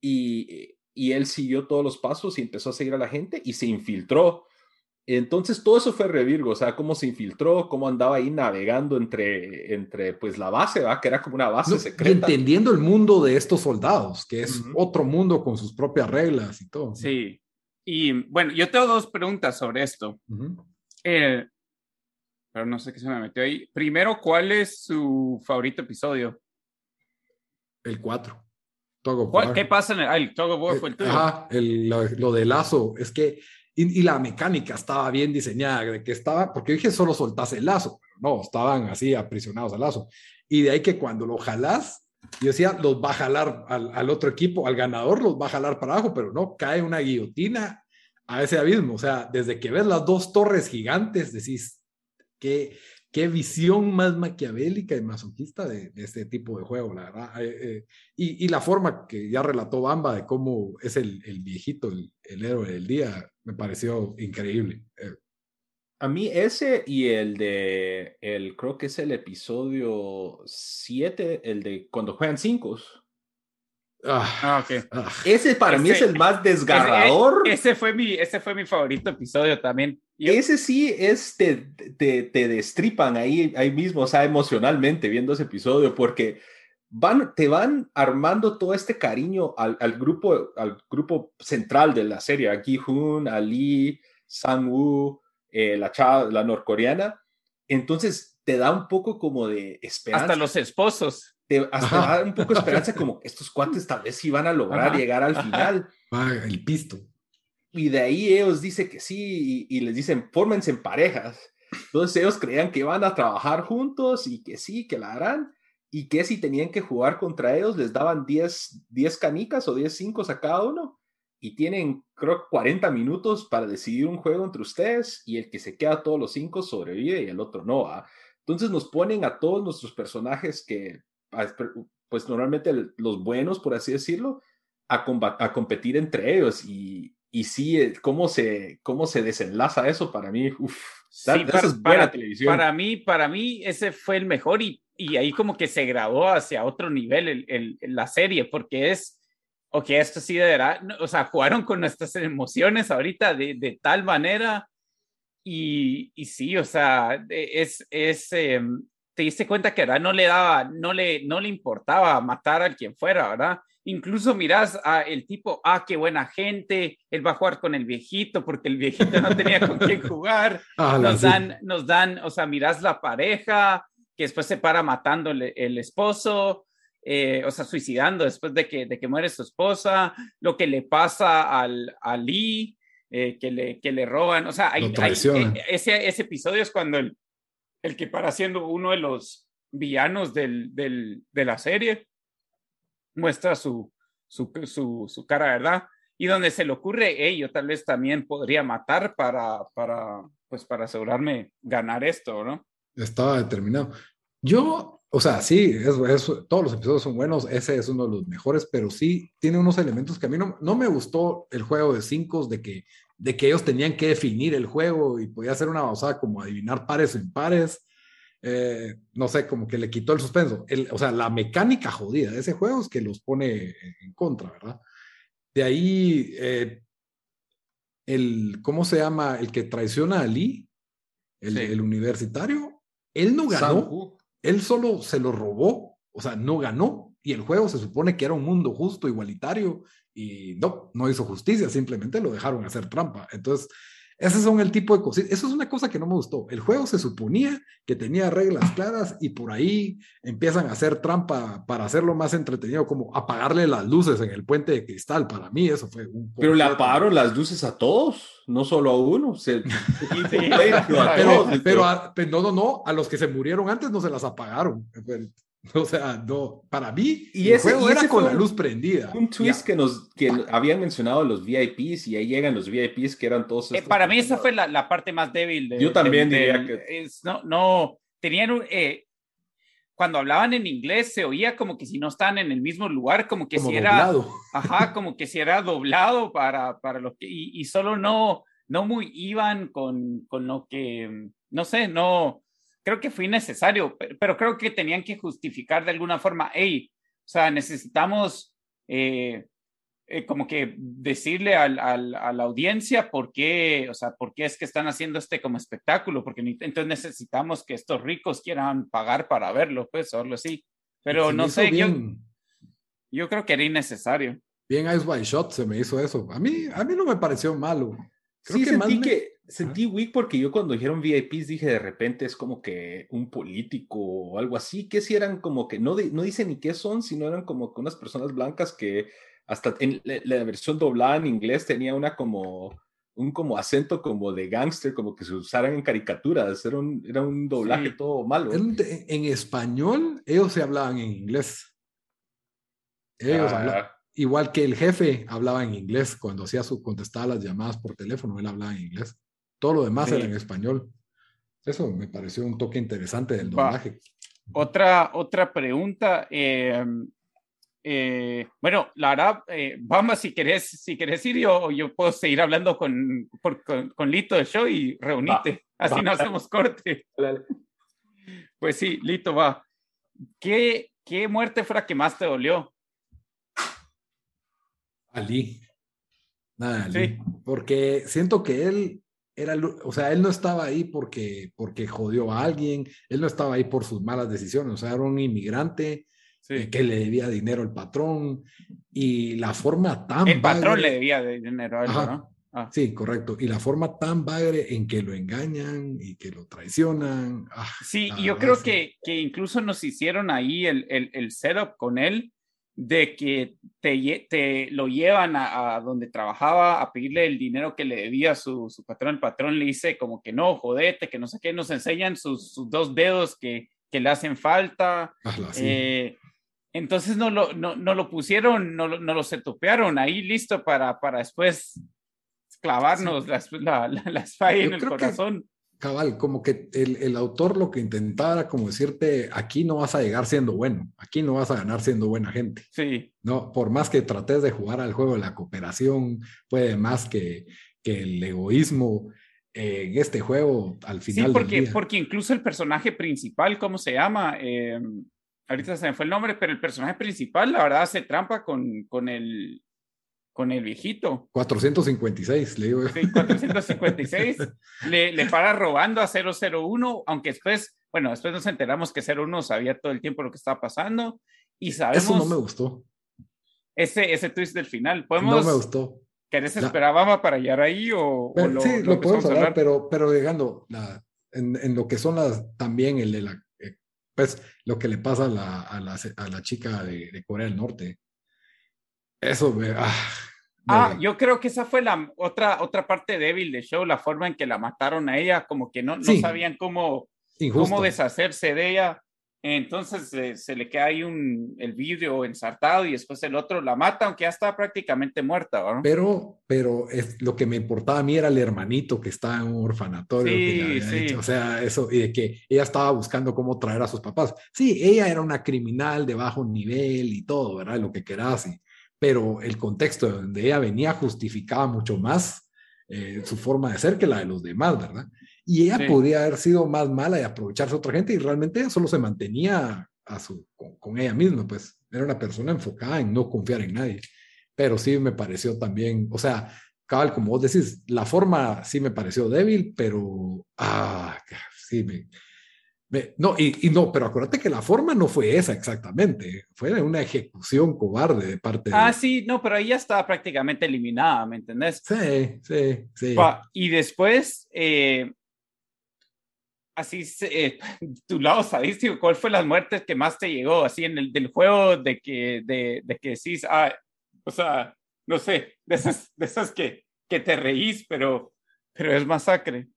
Y y él siguió todos los pasos y empezó a seguir a la gente y se infiltró. Entonces todo eso fue revirgo, o sea, cómo se infiltró, cómo andaba ahí navegando entre, entre pues la base, ¿va? que era como una base secreta. entendiendo el mundo de estos soldados, que es otro mundo con sus propias reglas y todo. Sí. Y bueno, yo tengo dos preguntas sobre esto. Eh, pero no sé qué se me metió ahí. Primero, ¿cuál es su favorito episodio? El 4. ¿Qué pasa en el, War fue el tuyo? Ajá, lo, de lazo, es que, y, la mecánica estaba bien diseñada, de que estaba, porque dije solo soltase el lazo, no, estaban así aprisionados al lazo. Y de ahí que cuando lo jalás, yo decía, los va a jalar al, al, otro equipo, al ganador los va a jalar para abajo, pero no, cae una guillotina a ese abismo. O sea, desde que ves las dos torres gigantes, decís que qué visión más maquiavélica y masoquista de, este tipo de juego, la verdad. Eh, eh, y, la forma que ya relató Bamba de cómo es el, viejito, el, héroe del día, me pareció increíble. Eh, a mí ese y el de, el, creo que es el episodio 7, el de cuando juegan cinco. Ah, ah, okay. Ah. Ese para mí es el más desgarrador. Ese, fue mi, ese fue mi favorito episodio también. Ese sí es, te, te, te, destripan ahí, ahí mismo, o sea, emocionalmente viendo ese episodio, porque van, te van armando todo este cariño al, al grupo, al grupo central de la serie, a Gi-hun, a Lee, Sang-woo, eh, la chava, la norcoreana. Entonces te da un poco como de esperanza. Hasta los esposos te hasta da un poco de esperanza como estos cuates tal vez sí van a lograr llegar al final. Ah, el pisto. Y de ahí ellos dicen que sí y, les dicen, fórmense en parejas. Entonces ellos creían que iban a trabajar juntos y que sí, que la harán. Y que si tenían que jugar contra ellos, les daban 10, 10 canicas o 10 cinco a cada uno. Y tienen, creo, 40 minutos para decidir un juego entre ustedes. Y el que se queda todos los cinco sobrevive y el otro no. Entonces nos ponen a todos nuestros personajes que pues normalmente los buenos, por así decirlo, a, a competir entre ellos. Y, y sí, eh, cómo se, cómo se desenlaza eso para mí, uff, para, televisión. Para mí, para mí ese fue el mejor y, y ahí como que se grabó hacia otro nivel el, el, la serie, porque es, ok, esto sí de verdad, o sea, jugaron con nuestras emociones ahorita de, de tal manera y, y sí, o sea, es, es em, te diste cuenta que ahora no le daba, no le, no le importaba matar a quien fuera, ¿verdad? Incluso miras a el tipo, ah, qué buena gente, él va a jugar con el viejito porque el viejito no tenía con quién jugar. Ah, nos dan, nos dan, o sea, miras la pareja que después se para matando el, esposo, eh, o sea, suicidando después de que, de que muere su esposa, lo que le pasa al, a Lee, eh, que, le, que le roban, o sea, hay, eh, ese, ese episodio es cuando el, el que para siendo uno de los villanos de la serie muestra su, su, su, cara, ¿verdad? Y donde se le ocurre, hey, yo tal vez también podría matar para, pues para asegurarme ganar esto, ¿no? Estaba determinado. Yo, o sea, sí, eso, todos los episodios son buenos, ese es uno de los mejores, pero sí tiene unos elementos que a mí no, no me gustó el juego de cinco, de que, de que ellos tenían que definir el juego y podía ser una basada como adivinar pares o impares. Eh, no sé, como que le quitó el suspenso. o sea, la mecánica jodida de ese juego es que los pone en contra, ¿verdad? De ahí, eh, el, ¿cómo se llama? El que traiciona a Lee, el, universitario, él no ganó, él solo se lo robó, o sea, no ganó. Y el juego se supone que era un mundo justo, igualitario, y no, no hizo justicia, simplemente lo dejaron hacer trampa. Entonces, ese son el tipo de cosas. Eso es una cosa que no me gustó. El juego se suponía que tenía reglas claras y por ahí empiezan a hacer trampa para hacerlo más entretenido, como apagarle las luces en el puente de cristal. Para mí eso fue un... Pero le apagaron las luces a todos, no solo a uno. pero, pero, no, no, no, a los que se murieron antes no se las apagaron. O sea, no, para mí, y ese, juego era con la luz prendida. Un twist que nos que habían mencionado los VIPs y ahí llegan los VIPs que eran todos. Eh, para mí esa fue la, la, parte más débil. De, Yo también diría que. Es, no, no, tenían un. Eh, cuando hablaban en inglés se oía como que si no estaban en el mismo lugar, como que si era. Ajá, como que si era doblado para, para lo que. Y, y solo no, no muy iban con, con lo que. No sé, no creo que fue innecesario, pero creo que tenían que justificar de alguna forma, hey, o sea, necesitamos eh, eh, como que decirle al, al, a la audiencia por qué, o sea, por qué es que están haciendo este como espectáculo, porque entonces necesitamos que estos ricos quieran pagar para verlo, pues, o algo así. Pero no sé, yo, yo creo que era innecesario. Bien Ice by Shot se me hizo eso. A mí, a mí no me pareció malo. Creo sí, que sentí que sentí weak porque yo cuando dijeron VIPs dije de repente es como que un político o algo así, que si eran como que no, no dicen ni qué son, sino eran como que unas personas blancas que hasta en la, versión doblada en inglés tenía una como un como acento como de gángster, como que se usaran en caricaturas, era un, era un doblaje todo malo. En, en, español ellos se hablaban en inglés. Ellos hablaban ah. igual que el jefe hablaba en inglés cuando hacía su contestaba las llamadas por teléfono, él hablaba en inglés. Todo lo demás era en español. Eso me pareció un toque interesante del doblaje. Otra, otra pregunta. Eh, eh, bueno, la verdad, eh, vamos, si querés, si querés ir, yo, yo puedo seguir hablando con, con, Lito de show y reunite. Así no hacemos corte. Pues sí, Lito, va. ¿Qué, ¿Qué muerte fue la que más te dolió? Ali. Nada, Ali. Porque siento que él era, o sea, él no estaba ahí porque, porque jodió a alguien, él no estaba ahí por sus malas decisiones, o sea, era un inmigrante eh, que le debía dinero al patrón y la forma tan... El patrón le debía dinero a él, ¿no? Ah. Sí, correcto. Y la forma tan bagre en que lo engañan y que lo traicionan. Ah, sí, y yo creo que, que incluso nos hicieron ahí el, el, el setup con él de que te, te lo llevan a, donde trabajaba a pedirle el dinero que le debía su, su patrón. El patrón le dice como que no, jodete, que no sé qué, nos enseñan sus, sus dos dedos que, que, le hacen falta. Eh, entonces no lo, no, no lo pusieron, no, no lo setupearon ahí listo para, para después clavarnos las, la, las fallas en el corazón cabal, como que el, el, autor lo que intentaba era como decirte, aquí no vas a llegar siendo bueno, aquí no vas a ganar siendo buena gente. Sí. No, por más que trates de jugar al juego de la cooperación, puede más que, que el egoísmo eh, en este juego al final. Sí, porque, porque incluso el personaje principal, ¿cómo se llama? Eh, ahorita se me fue el nombre, pero el personaje principal, la verdad, hace trampa con, con el con el viejito. 456, le digo. Sí, 456. le, le para robando a 001, aunque después, bueno, después nos enteramos que 01 sabía todo el tiempo lo que estaba pasando y sabemos... Eso no me gustó. Ese, ese twist del final. ¿Podemos, no me gustó. ¿Querés esperar a para llegar ahí o, pero, lo, Sí, lo, podemos hablar, pero, pero llegando la, en, en, lo que son las, también el de la, eh, pues lo que le pasa a la, a la, a la chica de, de Corea del Norte. Eso me... Ah, Ah, yo creo que esa fue la otra, otra parte débil del show, la forma en que la mataron a ella, como que no, no sí. sabían cómo, cómo deshacerse de ella. Entonces eh, se le queda ahí un, el vidrio ensartado y después el otro la mata, aunque ya está prácticamente muerta. ¿no? Pero, pero es, lo que me importaba a mí era el hermanito que estaba en un orfanatorio. Sí, sí. Hecho. O sea, eso, y de que ella estaba buscando cómo traer a sus papás. Sí, ella era una criminal de bajo nivel y todo, ¿verdad? Lo que querás. Y, pero el contexto de donde ella venía justificaba mucho más eh, su forma de ser que la de los demás, ¿verdad? Y ella sí. podría haber sido más mala y aprovecharse a otra gente y realmente ella solo se mantenía a su, con, con, ella misma, pues era una persona enfocada en no confiar en nadie. Pero sí me pareció también, o sea, cabal, como vos decís, la forma sí me pareció débil, pero, ah, sí, me, no, y, y, no, pero acuérdate que la forma no fue esa exactamente, fue una ejecución cobarde de parte ah, de... sí, no, pero ella estaba prácticamente eliminada, ¿me entendés? Sí, sí, sí. Y después, eh, así, eh, tu lado sadístico, ¿cuál fue las muertes que más te llegó? Así en el del juego de que, de, de que decís, ah, o sea, no sé, de esas, de esas que, que te reís, pero, pero es masacre.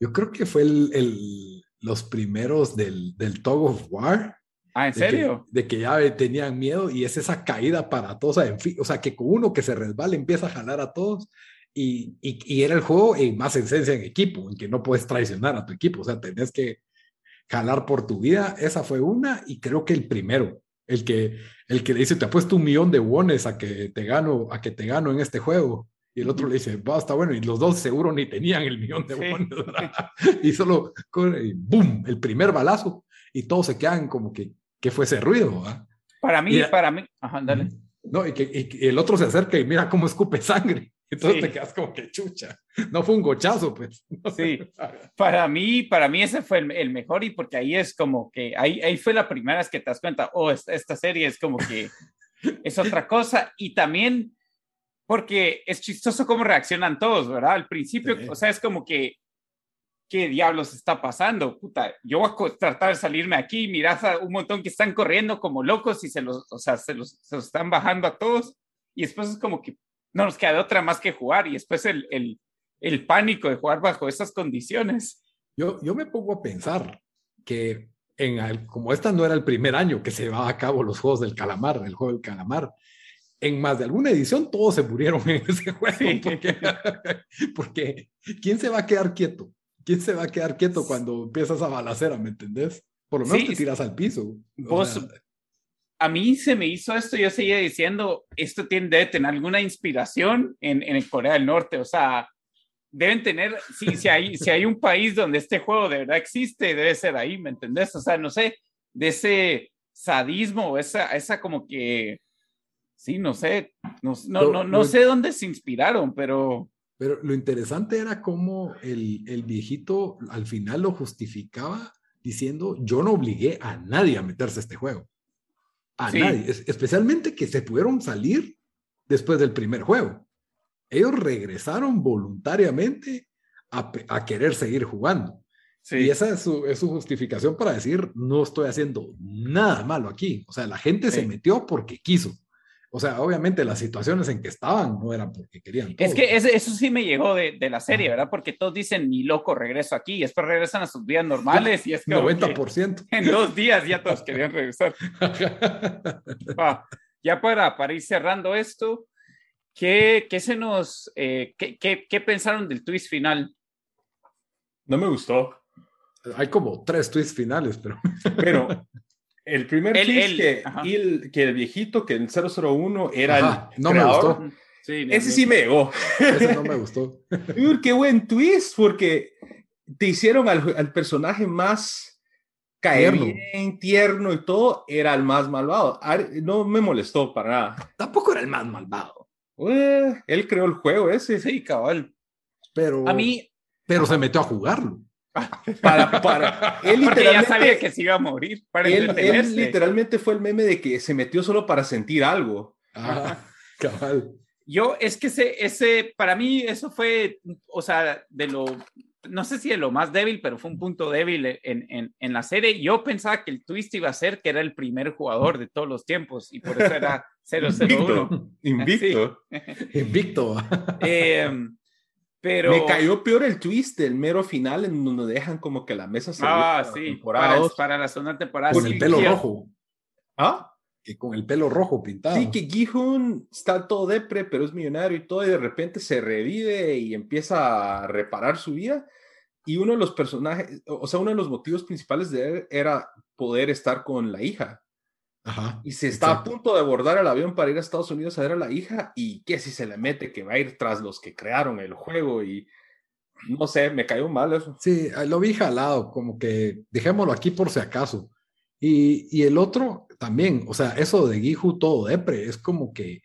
Yo creo que fue el, el, los primeros del, del Tog of War. Ah, ¿en de serio? Que, de que ya tenían miedo y es esa caída para todos. En fin, o sea, que con uno que se resbala empieza a jalar a todos. Y, y, y, era el juego en más esencia en equipo, en que no puedes traicionar a tu equipo. O sea, tenés que jalar por tu vida. Esa fue una y creo que el primero. El que, el que le dice, te apuesto un millón de wones a que te gano, a que te gano en este juego. Y el otro le dice, va, está bueno. Y los dos seguro ni tenían el millón de sí. wones. y solo, y boom, el primer balazo. Y todos se quedan como que, ¿qué fue ese ruido? ¿verdad? Para mí, y, para mí. Ajá, dale. No, y que, y el otro se acerca y mira cómo escupe sangre. Entonces sí. te quedas como que chucha. No fue un gochazo, pues. No sí. Para mí, para mí ese fue el, el, mejor y porque ahí es como que, ahí, ahí fue la primera vez que te das cuenta, oh, esta, esta serie es como que es otra cosa. Y también porque es chistoso cómo reaccionan todos, ¿verdad? Al principio, sí. o sea, es como que, ¿qué diablos está pasando? Puta, yo voy a tratar de salirme aquí, mirás a un montón que están corriendo como locos y se los, o sea, se los, se los están bajando a todos. Y después es como que no nos queda de otra más que jugar y después el, el, el pánico de jugar bajo esas condiciones. Yo, yo me pongo a pensar que en como esta no era el primer año que se llevaba a cabo los juegos del calamar, el juego del calamar, en más de alguna edición todos se murieron en ese juego. Sí. Porque, porque ¿quién se va a quedar quieto? ¿Quién se va a quedar quieto cuando empiezas a balacera, me entendés? Por lo menos sí, te tiras al piso. Vos, sea, a mí se me hizo esto, yo seguía diciendo, esto tiene, debe tener alguna inspiración en, en Corea del Norte, o sea, deben tener, si, si, hay, si hay un país donde este juego de verdad existe, debe ser ahí, ¿me entendés? O sea, no sé, de ese sadismo, esa, esa como que, sí, no sé, no, no, lo, no, no lo, sé dónde se inspiraron, pero... Pero lo interesante era cómo el, el viejito al final lo justificaba diciendo, yo no obligué a nadie a meterse a este juego a sí. nadie, especialmente que se pudieron salir después del primer juego. Ellos regresaron voluntariamente a, a querer seguir jugando. Sí. Y esa es su, es su, justificación para decir, no estoy haciendo nada malo aquí. O sea, la gente sí. se metió porque quiso. O sea, obviamente las situaciones en que estaban no eran porque querían. Todo. Es que eso, eso sí me llegó de, de, la serie, ¿verdad? Porque todos dicen, ni loco, regreso aquí. Y después regresan a sus vidas normales. Y es que 90%. en dos días ya todos querían regresar. ah, ya para, para ir cerrando esto, ¿qué, qué se nos, eh, qué, qué, qué pensaron del twist final? No me gustó. Hay como tres twists finales, pero... Pero el primer el, que, el, que, el, viejito, que el 001 era ajá, el no creador, me gustó. Sí, no, ese no. sí me llegó. Ese no me gustó. qué buen twist, porque te hicieron al, al, personaje más cae bien, tierno y todo, era el más malvado. No me molestó para nada. Tampoco era el más malvado. él creó el juego ese. Sí, cabal. Pero, a mí, pero se metió a jugarlo. Para, para, él Porque ya sabía que se iba a morir. Para él, él, literalmente fue el meme de que se metió solo para sentir algo. Ah, cabal. Yo, es que ese, ese, para mí, eso fue, o sea, de lo, no sé si de lo más débil, pero fue un punto débil en, en, en, la serie. Yo pensaba que el twist iba a ser que era el primer jugador de todos los tiempos y por eso era 001. Invicto. Invicto. eh, pero... Me cayó peor el twist del mero final en donde dejan como que la mesa se Ah, sí, para, para, la segunda temporada. Con el pelo rojo. ¿Ah? que con el pelo rojo pintado. Sí, que Gihun está todo depre, pero es millonario y todo, y de repente se revive y empieza a reparar su vida. Y uno de los personajes, o sea, uno de los motivos principales de él era poder estar con la hija. Ajá, y se está a punto de abordar el avión para ir a Estados Unidos a ver a la hija y que si se le mete que va a ir tras los que crearon el juego y no sé, me cayó mal eso. Sí, lo vi jalado, como que dejémoslo aquí por si acaso. Y, y el otro también, o sea, eso de Gihu todo depre, es como que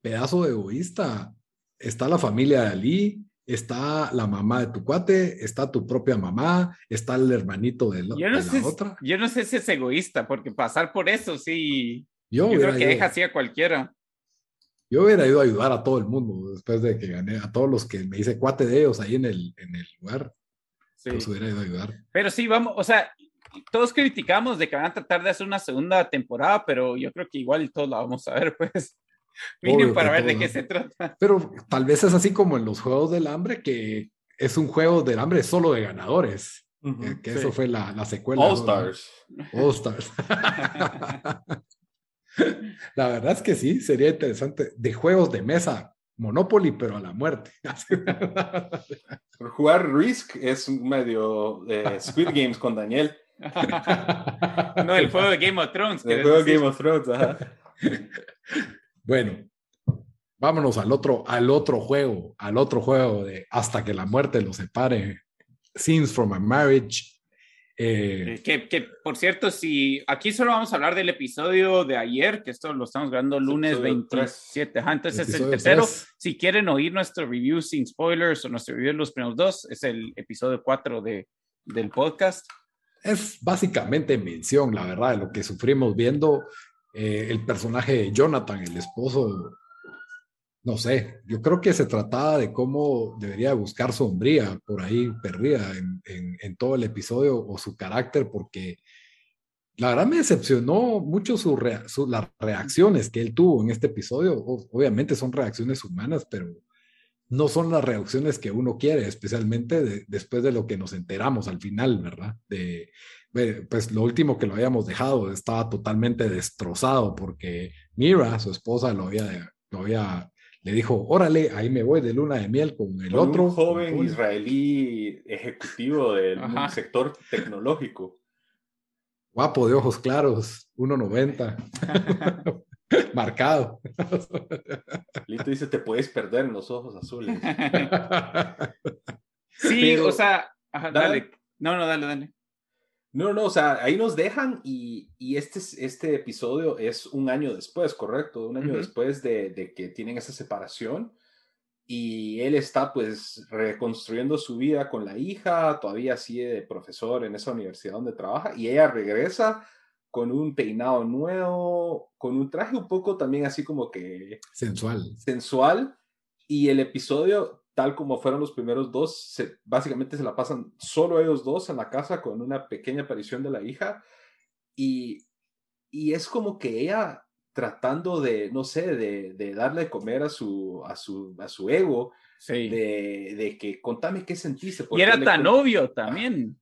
pedazo de egoísta. Está la familia de Ali, está la mamá de tu cuate, está tu propia mamá, está el hermanito de, la, otra. Yo no sé si es egoísta, porque pasar por eso sí. Yo, creo que deja así a cualquiera. Yo hubiera ido a ayudar a todo el mundo después de que gané, a todos los que me hice cuate de ellos ahí en el, en el lugar. Sí. Hubiera ido a ayudar. Pero sí, vamos, o sea, todos criticamos de que van a tratar de hacer una segunda temporada, pero yo creo que igual todos la vamos a ver, pues. Miren para ver de qué se trata. Pero tal vez es así como en los Juegos del Hambre, que es un juego del hambre solo de ganadores. que, eso fue la, la secuela. All Stars. All Stars. la verdad es que sí, sería interesante. De juegos de mesa, Monopoly, pero a la muerte. Jugar Risk es medio eh, Squid Games con Daniel. no, el juego de Game of Thrones. El juego de Game of Thrones, ajá. bueno, vámonos al otro, al otro juego, al otro juego de hasta que la muerte los separe. Scenes from a Marriage. Eh, que, que, por cierto, si aquí solo vamos a hablar del episodio de ayer, que esto lo estamos grabando lunes 27, ajá, entonces es el tercero. Si quieren oír nuestro review sin spoilers o nuestro review de los primeros dos, es el episodio 4 de, del podcast es básicamente mención, la verdad, de lo que sufrimos viendo eh, el personaje de Jonathan, el esposo. No sé, yo creo que se trataba de cómo debería buscar sombría por ahí perdida en, todo el episodio o su carácter, porque la verdad me decepcionó mucho su, las reacciones que él tuvo en este episodio. obviamente son reacciones humanas, pero no son las reacciones que uno quiere, especialmente después de lo que nos enteramos al final, ¿verdad? De, pues lo último que lo habíamos dejado estaba totalmente destrozado porque Mira, su esposa, lo había, lo había, le dijo, órale, ahí me voy de luna de miel con el otro. Un joven israelí ejecutivo del sector tecnológico. Guapo, de ojos claros, 1.90. Marcado. Lito dice, te puedes perder en los ojos azules. sí, o sea, dale. No, no, dale, dale. No, no, o sea, ahí nos dejan y, y este, este episodio es un año después, correcto, un año después de, de, que tienen esa separación y él está pues reconstruyendo su vida con la hija, todavía sigue de profesor en esa universidad donde trabaja y ella regresa con un peinado nuevo, con un traje un poco también así como que... Sensual. Sensual. Y el episodio, tal como fueron los primeros dos, se, básicamente se la pasan solo ellos dos en la casa con una pequeña aparición de la hija. Y, y es como que ella tratando de, no sé, de, de darle de comer a su, a su, a su ego, de, de, que contame qué sentiste. Y era tan obvio también.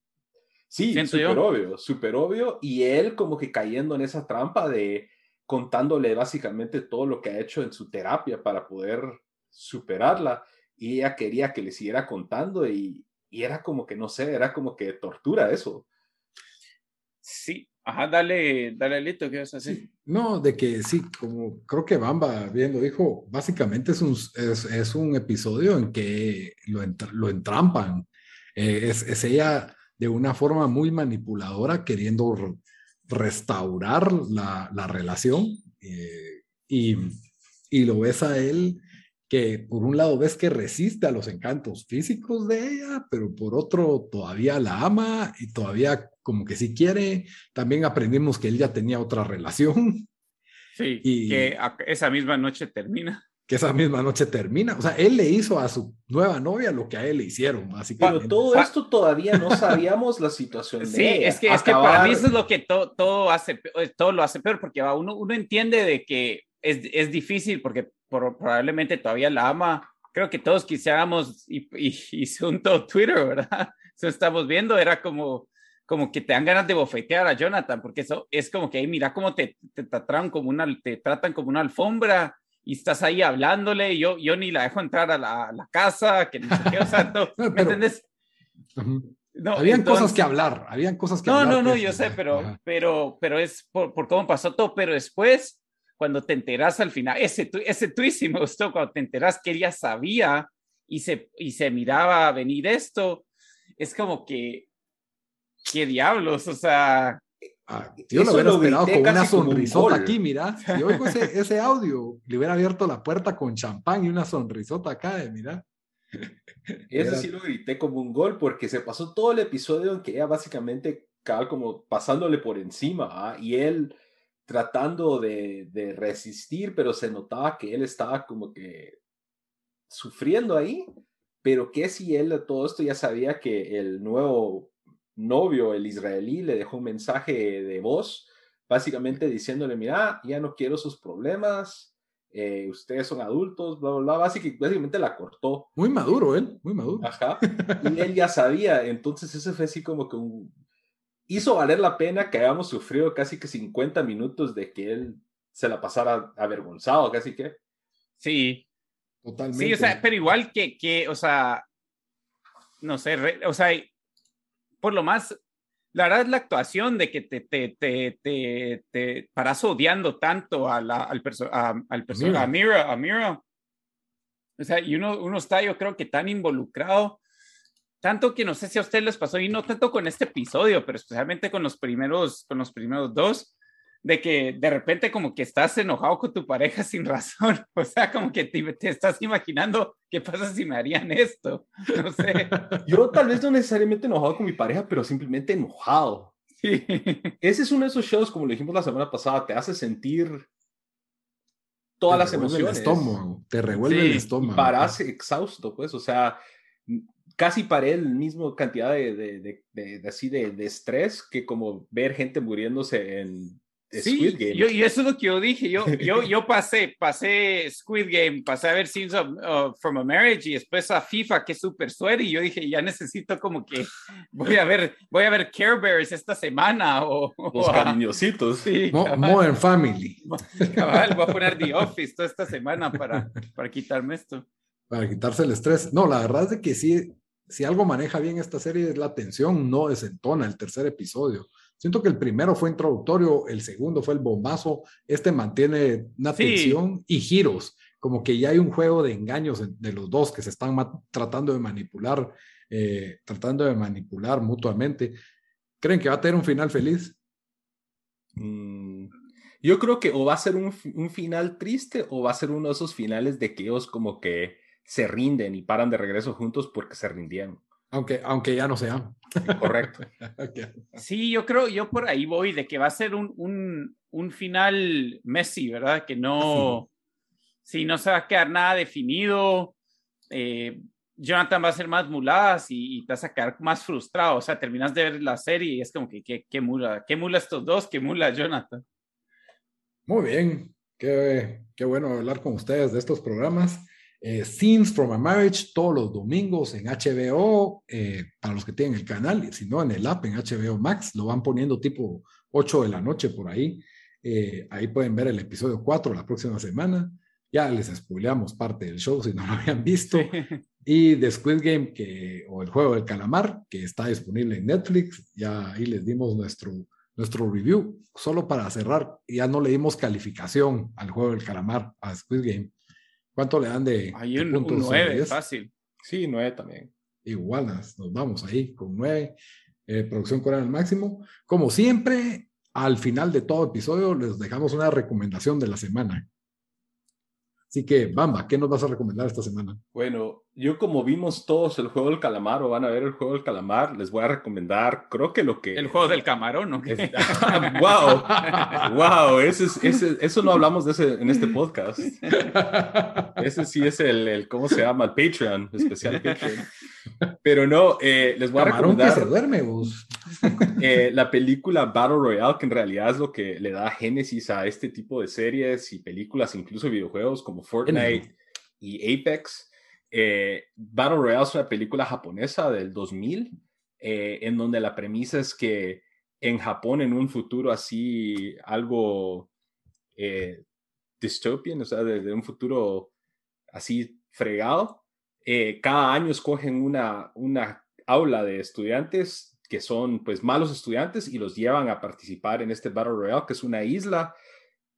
Sí, súper obvio, súper obvio. Y él como que cayendo en esa trampa de contándole básicamente todo lo que ha hecho en su terapia para poder superarla. Y ella quería que le siguiera contando y, y era como que, no sé, era como que tortura eso. Sí, ajá, dale, dale Lito, ¿qué vas a decir? no, de que sí, como creo que Bamba bien lo dijo, básicamente es un, es, es un episodio en que lo, lo entrampan. Eh, es, es ella de una forma muy manipuladora, queriendo restaurar la, la relación. Eh, y, y lo ves a él que por un lado ves que resiste a los encantos físicos de ella, pero por otro todavía la ama y todavía como que si quiere. También aprendimos que él ya tenía otra relación. Sí, y que esa misma noche termina. Que esa misma noche termina. O sea, él le hizo a su nueva novia lo que a él le hicieron, básicamente. Pero todo esto todavía no sabíamos la situación de Sí, es que, es que para mí eso es lo que todo, hace, todo lo hace peor, porque uno, uno entiende de que es, es difícil porque probablemente todavía la ama. Creo que todos quisiéramos, y, y, según todo Twitter, ¿verdad? Eso estamos viendo, era como, como que te dan ganas de bofetear a Jonathan, porque eso es como que, mira cómo te, te, tratan como una, te tratan como una alfombra y estás ahí hablándole, y yo, yo ni la dejo entrar a la, la casa, que no sé qué, o sea, ¿me entiendes? No, habían cosas que hablar, habían cosas que no, hablar. No, no, no, yo sé, pero, pero, pero es por, por, cómo pasó todo, pero después cuando te enteras al final, ese, ese tweet sí me gustó, cuando te enteras que ella sabía y se, y se miraba venir esto, es como que, ¿qué diablos? O sea... Ah, yo lo hubiera esperado con una sonrisota aquí, mira. Si oigo ese, ese audio, le hubiera abierto la puerta con champán y una sonrisota acá, de, mira. Eso sí lo grité como un gol, porque se pasó todo el episodio en que ella básicamente, como pasándole por encima, ¿ah? y él tratando de, de, resistir, pero se notaba que él estaba como que sufriendo ahí, pero que si él de todo esto ya sabía que el nuevo novio, el israelí, le dejó un mensaje de voz, básicamente diciéndole, mira, ya no quiero sus problemas, eh, ustedes son adultos, bla, bla, bla, básicamente, básicamente la cortó. Muy maduro él, muy maduro. Ajá. Y él ya sabía, entonces ese fue así como que un, hizo valer la pena que hayamos sufrido casi que 50 minutos de que él se la pasara avergonzado, casi que. Sí. Totalmente. Sí, o sea, pero igual que, que o sea, no sé, o sea, por lo más, la verdad es la actuación de que te, te, te, te, te paras odiando tanto a la, al, al personaje, a Mira, a Mira. O sea, y uno, uno está, yo creo que tan involucrado tanto que no sé si a ustedes les pasó, y no tanto con este episodio, pero especialmente con los primeros, con los primeros dos, de que de repente como que estás enojado con tu pareja sin razón, o sea, como que te, estás imaginando qué pasa si me harían esto, no sé. Yo tal vez no necesariamente enojado con mi pareja, pero simplemente enojado. Sí. Ese es uno de esos shows, como lo dijimos la semana pasada, te hace sentir todas las emociones. El estómago, te revuelve el estómago. Paras exhausto, pues, o sea, casi paré el mismo cantidad de, de, de, así de, estrés que como ver gente muriéndose en Squid Game. Yo, y eso es lo que yo dije. Yo, yo, yo pasé, pasé Squid Game, pasé a ver Scenes of, From a Marriage y después a FIFA, que es súper suerte. Y yo dije, ya necesito como que voy a ver, voy a ver Care Bears esta semana. O, Los cariñositos. Sí, More Family. Cabal, voy a poner The Office toda esta semana para, para quitarme esto. Para quitarse el estrés. No, la verdad es que sí, si algo maneja bien esta serie es la tensión, no desentona el tercer episodio. Siento que el primero fue introductorio, el segundo fue el bombazo, este mantiene una tensión y giros, como que ya hay un juego de engaños de los dos que se están tratando de manipular, eh, tratando de manipular mutuamente. ¿Creen que va a tener un final feliz? Mm, yo creo que o va a ser un, un final triste o va a ser uno de esos finales de que ellos como que se rinden y paran de regreso juntos porque se rindieron. Aunque, aunque ya no sean. Correcto. Sí, yo creo, yo por ahí voy, de que va a ser un, un, un final Messi, ¿verdad? Que no, sí. no se va a quedar nada definido. Eh, Jonathan va a ser más muladas y, y, te vas a quedar más frustrado. O sea, terminas de ver la serie y es como que, ¿qué, qué mula? ¿Qué mula estos dos? ¿Qué mula Jonathan? Muy bien. Qué, qué bueno hablar con ustedes de estos programas. Eh, Scenes from a Marriage todos los domingos en HBO, eh, para los que tienen el canal, si no en el app, en HBO Max, lo van poniendo tipo 8 de la noche por ahí. Eh, ahí pueden ver el episodio 4 la próxima semana. Ya les spoileamos parte del show si no lo habían visto. Y The Squid Game, que, o el juego del calamar, que está disponible en Netflix. Ya ahí les dimos nuestro, nuestro review. Solo para cerrar, ya no le dimos calificación al juego del calamar, a Squid Game ¿Cuánto le dan de, Hay un, puntos? 9, fácil. Sí, 9 también. Igual nos vamos ahí con 9. eh, producción coreana al máximo. Como siempre, al final de todo episodio les dejamos una recomendación de la semana. Así que, Bamba, ¿qué nos vas a recomendar esta semana? Bueno, yo como vimos todos el juego del calamar o van a ver el juego del calamar, les voy a recomendar, creo que lo que... El juego del camarón, ¿no? wow, wow, ese ese, eso no hablamos de ese en este podcast. Ese sí es el, el ¿cómo se llama? El Patreon, especial Patreon. Pero no, eh, les voy a recomendar... Que se duerme, vos. Eh, la película Battle Royale, que en realidad es lo que le da génesis a este tipo de series y películas, incluso videojuegos como Fortnite y Apex. Eh, Battle Royale es una película japonesa del 2000, eh, en donde la premisa es que en Japón, en un futuro así, algo dystopian, o sea, de, un futuro así fregado, cada año escogen una, una aula de estudiantes que son pues malos estudiantes y los llevan a participar en este Battle Royale, que es una isla,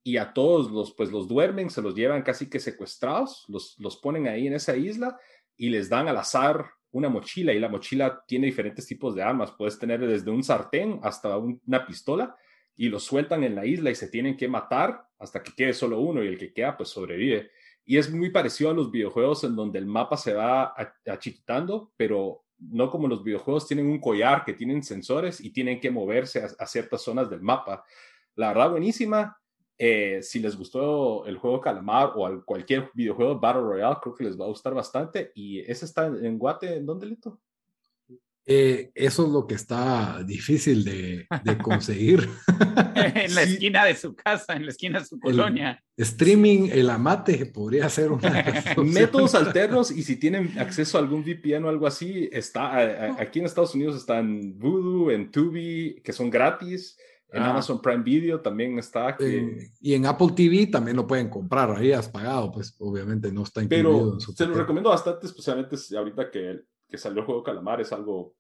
y a todos los pues los duermen, se los llevan casi que secuestrados, los, los ponen ahí en esa isla y les dan al azar una mochila y la mochila tiene diferentes tipos de armas, puedes tener desde un sartén hasta una pistola y los sueltan en la isla y se tienen que matar hasta que quede solo uno y el que queda pues sobrevive. Y es muy parecido a los videojuegos en donde el mapa se va achiquitando, pero no como los videojuegos tienen un collar que tienen sensores y tienen que moverse a, ciertas zonas del mapa. La verdad, buenísima. Eh, si les gustó el juego Calamar o cualquier videojuego Battle Royale, creo que les va a gustar bastante. ¿Y ese está en Guate? ¿En dónde, Lito? Eh, eso es lo que está difícil de, conseguir. en la esquina de su casa, en la esquina de su colonia. streaming, el amate podría ser una. Métodos alternos y si tienen acceso a algún VPN o algo así, está aquí en Estados Unidos están Voodoo, en Tubi, que son gratis. En ah. Amazon Prime Video también está. y en Apple TV también lo pueden comprar. Ahí has pagado, pues obviamente no está incluido. Pero se lo recomiendo bastante, especialmente ahorita que que salió el juego Calamar es algo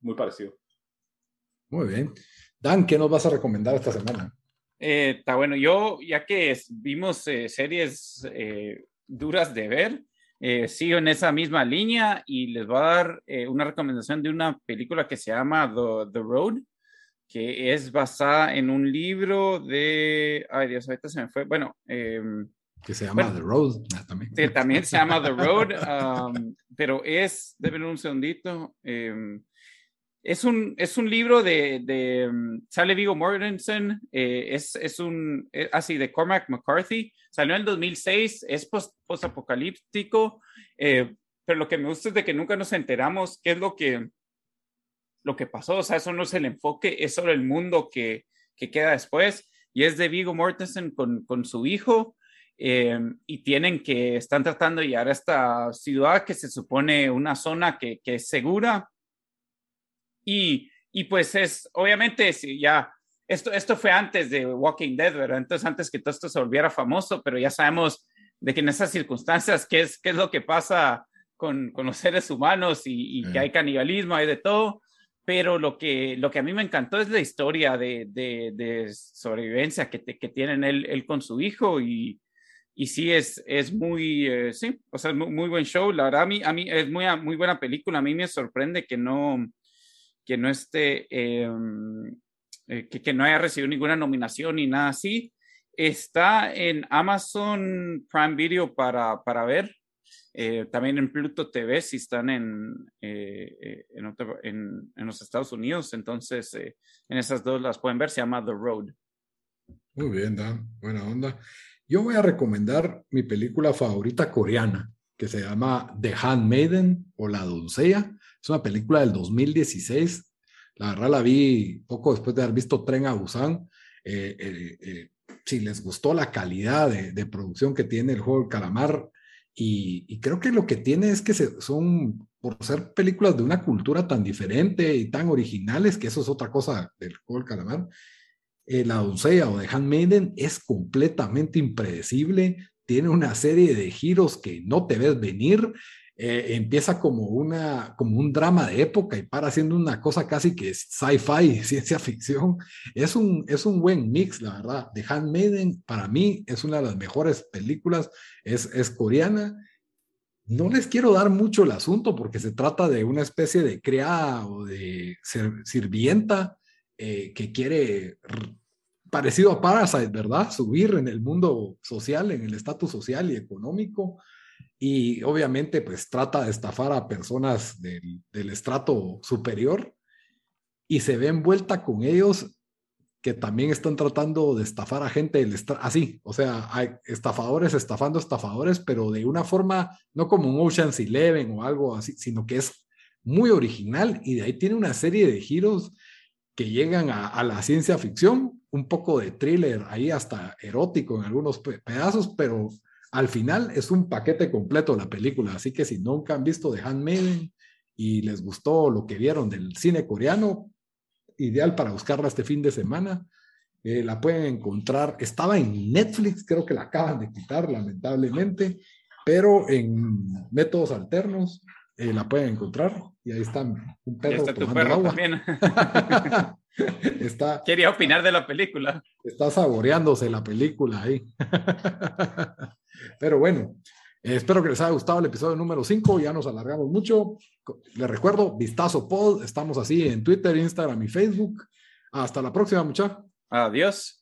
muy parecido. Muy bien. Dan, ¿qué nos vas a recomendar esta semana? Eh, está bueno, yo ya que vimos eh, series eh, duras de ver, sigo en esa misma línea y les voy a dar una recomendación de una película que se llama The, The, Road, que es basada en un libro de, ay Dios, ahorita se me fue, bueno, em, que se llama The Road también. también se llama The Road, um, pero es, deben un segundito, em, es, un, es un libro de, de um, sale Vigo Mortensen, eh, es, es un, eh, así, de Cormac McCarthy, salió en el 2006, es post-apocalíptico, eh, pero lo que me gusta es de que nunca nos enteramos qué es lo que, lo que pasó, o sea, eso no es el enfoque, es sobre el mundo que, que queda después, y es de Vigo Mortensen con, con su hijo, Em, y tienen que, están tratando de llegar a esta ciudad que se supone una zona que, que es segura. Y, y, pues es, obviamente, si ya, esto, esto fue antes de Walking Dead, ¿verdad? Entonces, antes que todo esto se volviera famoso, pero ya sabemos de que en esas circunstancias, qué es, qué es lo que pasa con, con los seres humanos y, y que hay canibalismo, hay de todo pero lo que, lo que a mí me encantó es la historia de, de, de sobrevivencia que, que tienen él, él, con su hijo y, y sí es, es muy, eh, sí, o sea, muy, muy, buen show. La verdad, a mí, a mí es muy, muy buena película. A mí me sorprende que no, que no esté, em, eh, que, que, no haya recibido ninguna nominación ni nada así. Está en Amazon Prime Video para, para ver. Eh, también en Pluto TV si están en, en, en, en, los Estados Unidos. Entonces, en esas dos las pueden ver. Se llama The Road. Muy bien, Dan. Buena onda. Yo voy a recomendar mi película favorita coreana, que se llama The Handmaiden o La Doncella. Es una película del 2016. La verdad la vi poco después de haber visto Tren a Busan. Eh, eh, eh, si les gustó la calidad de, producción que tiene el juego del calamar, y, creo que lo que tiene es que son, por ser películas de una cultura tan diferente y tan originales, que eso es otra cosa del juego del calamar, eh, la doncella o de Handmaiden es completamente impredecible, tiene una serie de giros que no te ves venir, eh, empieza como, una, como un drama de época y para siendo una cosa casi que sci-fi, ciencia ficción. Es un, es un buen mix, la verdad. The Handmaiden para mí es una de las mejores películas, es, es coreana no les quiero dar mucho el asunto porque se trata de una especie de criada o de sirvienta eh, que quiere, parecido a Parasite, ¿verdad? Subir en el mundo social, en el estatus social y económico. Y obviamente, pues trata de estafar a personas del, del estrato superior y se ve envuelta con ellos que también están tratando de estafar a gente así, o sea, hay estafadores estafando estafadores, pero de una forma no como un Ocean's Eleven o algo así, sino que es muy original y de ahí tiene una serie de giros que llegan a, la ciencia ficción, un poco de thriller, ahí hasta erótico en algunos pedazos, pero al final es un paquete completo la película, así que si nunca han visto The Handmaiden y les gustó lo que vieron del cine coreano, ideal para buscarla este fin de semana. Eh, la pueden encontrar, estaba en Netflix, creo que la acaban de quitar lamentablemente, pero en métodos alternos eh, la pueden encontrar y ahí está un perro está tu perro También. está, Quería opinar de la película. Está saboreándose la película ahí. pero bueno, espero que les haya gustado el episodio número 5. Ya nos alargamos mucho. Les recuerdo, Vistazo Pod. Estamos así en Twitter, Instagram y Facebook. Hasta la próxima, muchachos. Adiós.